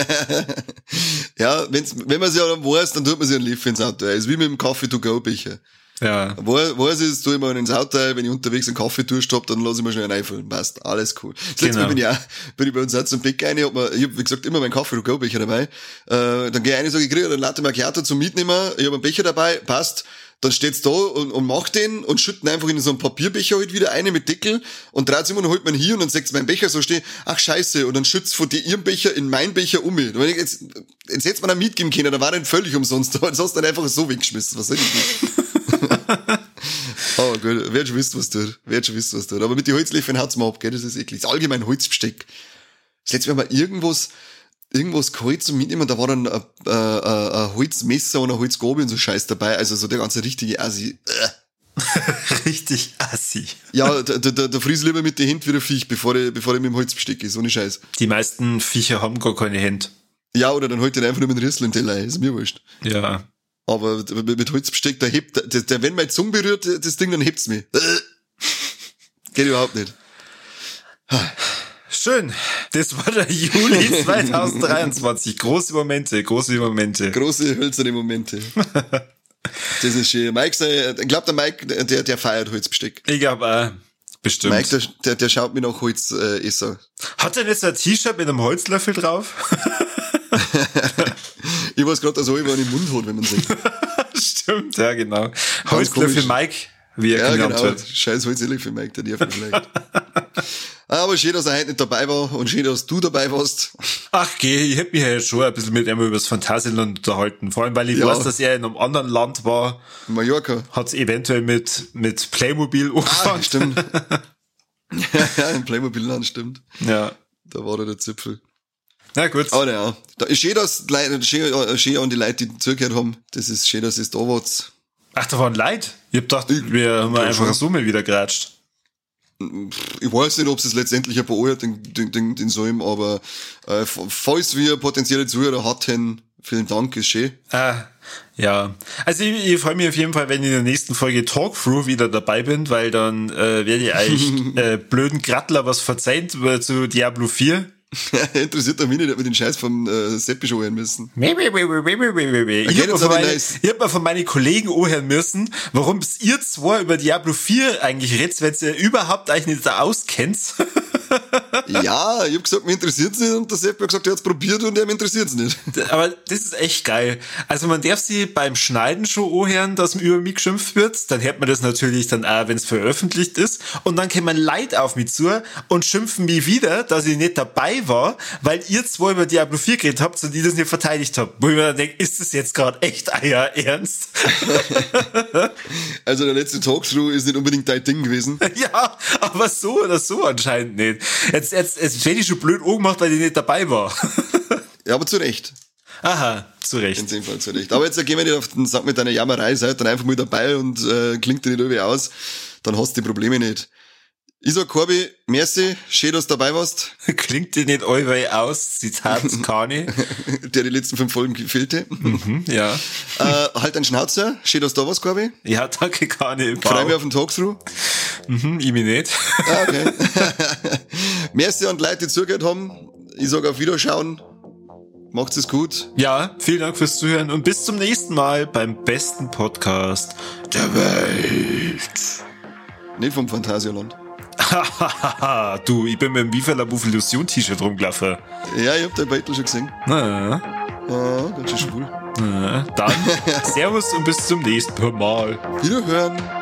ja, wenn's, wenn man sie ja dann weiß, dann tut man sie einen Löffel ins Auto. ist wie mit dem Kaffee-to-go-Becher. Ja. Weiß, weiß ich, das tue ich mir ins Auto, wenn ich unterwegs einen Kaffee durchstopp, dann lasse ich mir schnell einen einfüllen. Passt, alles cool. Das genau. letzte Mal bin ich auch, bin ich bei uns auch zum Bäcker rein, hab mir, ich hab, wie gesagt, immer meinen Kaffee-to-go-Becher dabei. Äh, dann gehe ich rein, sage ich, kriege einen Latte Macchiato zum Mitnehmen, ich habe einen Becher dabei, passt dann steht's da und, und macht den und schütten einfach in so einen Papierbecher halt wieder eine mit Deckel und dreht sich immer und holt man hier und dann sagt mein Becher so stehen, ach scheiße, und dann schützt von dir ihren Becher in mein Becher um. Wenn ich jetzt, jetzt hätte man einen mitgeben können, da war dann völlig umsonst, das hast du dann einfach so weggeschmissen, was soll ich nicht? oh gut, wer schon wisst, was tut, wer schon wisst, was tut. Aber mit den Holzlöffeln haut's mal ab, gell, das ist eklig. Das ist allgemein Holzbesteck. Das letzte Mal mal irgendwas, irgendwas geholt zum Mitnehmen, da war dann ein, ein, ein Holzmesser und ein Holzgabel und so Scheiß dabei, also so der ganze richtige Assi. Richtig assi. Ja, da, da, da fries lieber mit den Händen wieder Viech, bevor der, bevor der mit dem Holzbesteck ist, ohne Scheiß. Die meisten Viecher haben gar keine Hände. Ja, oder dann holt er einfach nur mit dem Rüssel im Teller, ist mir wurscht. Ja. Aber mit Holzbesteck, da hebt, der, der, wenn meine Zunge berührt, das Ding, dann hebt's mich. Geht überhaupt nicht. Schön. Das war der Juli 2023. Große Momente, große Momente. Große hölzerne Momente. das ist schön. Mike, ich glaube, der Mike, der, der feiert Holzbesteck. Ich glaube auch. Bestimmt. Mike, der, der, der schaut mir nach Holz äh, esser. Hat er jetzt ein T-Shirt mit einem Holzlöffel drauf? ich weiß gerade, dass er einen im Mund hat, wenn man sagt. Stimmt, ja, genau. Holzlöffel Mike, wie er ja, genau. wird. Scheiß Holzlöffel Mike, der nervt vielleicht. Aber schön, dass er heute nicht dabei war und schön, dass du dabei warst. Ach geh, ich hätte mich ja schon ein bisschen mit ihm über das Phantasialand unterhalten. Vor allem, weil ich ja. weiß, dass er in einem anderen Land war. Mallorca. Hat es eventuell mit, mit Playmobil angefangen. Ah, stimmt. ja, im Playmobil-Land, stimmt. Ja. Da war der Zipfel. Na gut. Aber ja, da ist schön, dass die Leute, schön, schön an die Leute, die zugehört haben. Das ist schön, dass es da war. Ach, da waren Leute? Ich hab gedacht, wir haben einfach so mal wieder geratscht. ich weiß nicht, ob es letztendlich ein paar den, den, den, den Salm, aber äh, falls wir potenzielle Zuhörer hatten, vielen Dank, ist schön. Ah, ja. Also ich, ich freue mich auf jeden Fall, wenn ich in der nächsten Folge Talkthrough wieder dabei bin, weil dann äh, werde ich euch äh, blöden Grattler was verzeihen zu Diablo 4. Interessiert mich nicht, ob wir den Scheiß vom äh, Seppi schon hören müssen. ich habe mir, von meine, nice. hab mir von meinen Kollegen anhören müssen, warum ihr zwei über Diablo 4 eigentlich redet, wenn ihr überhaupt eigentlich nicht da auskennt. ja, ich hab gesagt, mir interessiert's nicht und der Sepp hat gesagt, er hat's probiert und er interessiert's nicht. Aber das ist echt geil. Also man darf sie beim Schneiden schon anhören, dass man über mich geschimpft wird. Dann hört man das natürlich dann auch, wenn es veröffentlicht ist. Und dann kommen Leid auf mich zu und schimpfen mich wieder, dass ich nicht dabei war, weil ihr zwei über Diablo 4 geredet habt und ich das nicht verteidigt habt. Wo ich mir dann denke, ist das jetzt gerade echt euer Ernst? also der letzte Talkthrough ist nicht unbedingt dein Ding gewesen. ja, aber so oder so anscheinend nicht. Jetzt, jetzt, jetzt hätte ich schon blöd angemacht, weil ich nicht dabei war. ja, aber zu Recht. Aha, zu Recht. In dem Fall zu Recht. Aber jetzt gehen wir nicht auf den Sack mit deiner Jammerei, seid dann einfach mal dabei und äh, klingt dir nicht irgendwie aus, dann hast du die Probleme nicht. Ich sag Corby, merci, schön, dass du dabei warst. Klingt dir nicht allweil aus, Zitat Kani. Der die letzten fünf Folgen fehlte. Mhm, ja. Äh, halt dein Schnauzer, schön, dass du da warst, Corby. Ja, danke Kani. Freue mich auf den Talkthrough. Mhm, ich mich nicht. Ah, okay. Merci an die Leute, die zugehört haben. Ich sag auf Wiederschauen. Macht's es gut. Ja, vielen Dank fürs Zuhören und bis zum nächsten Mal beim besten Podcast der Welt. Nicht vom Phantasialand. du, ich bin mit dem Wieferler Illusion T-Shirt rumgelaufen. Ja, ich hab dein Beitel schon gesehen. Na. Ah, ganz schön schwul. Na, dann, Servus und bis zum nächsten Mal. Wiederhören.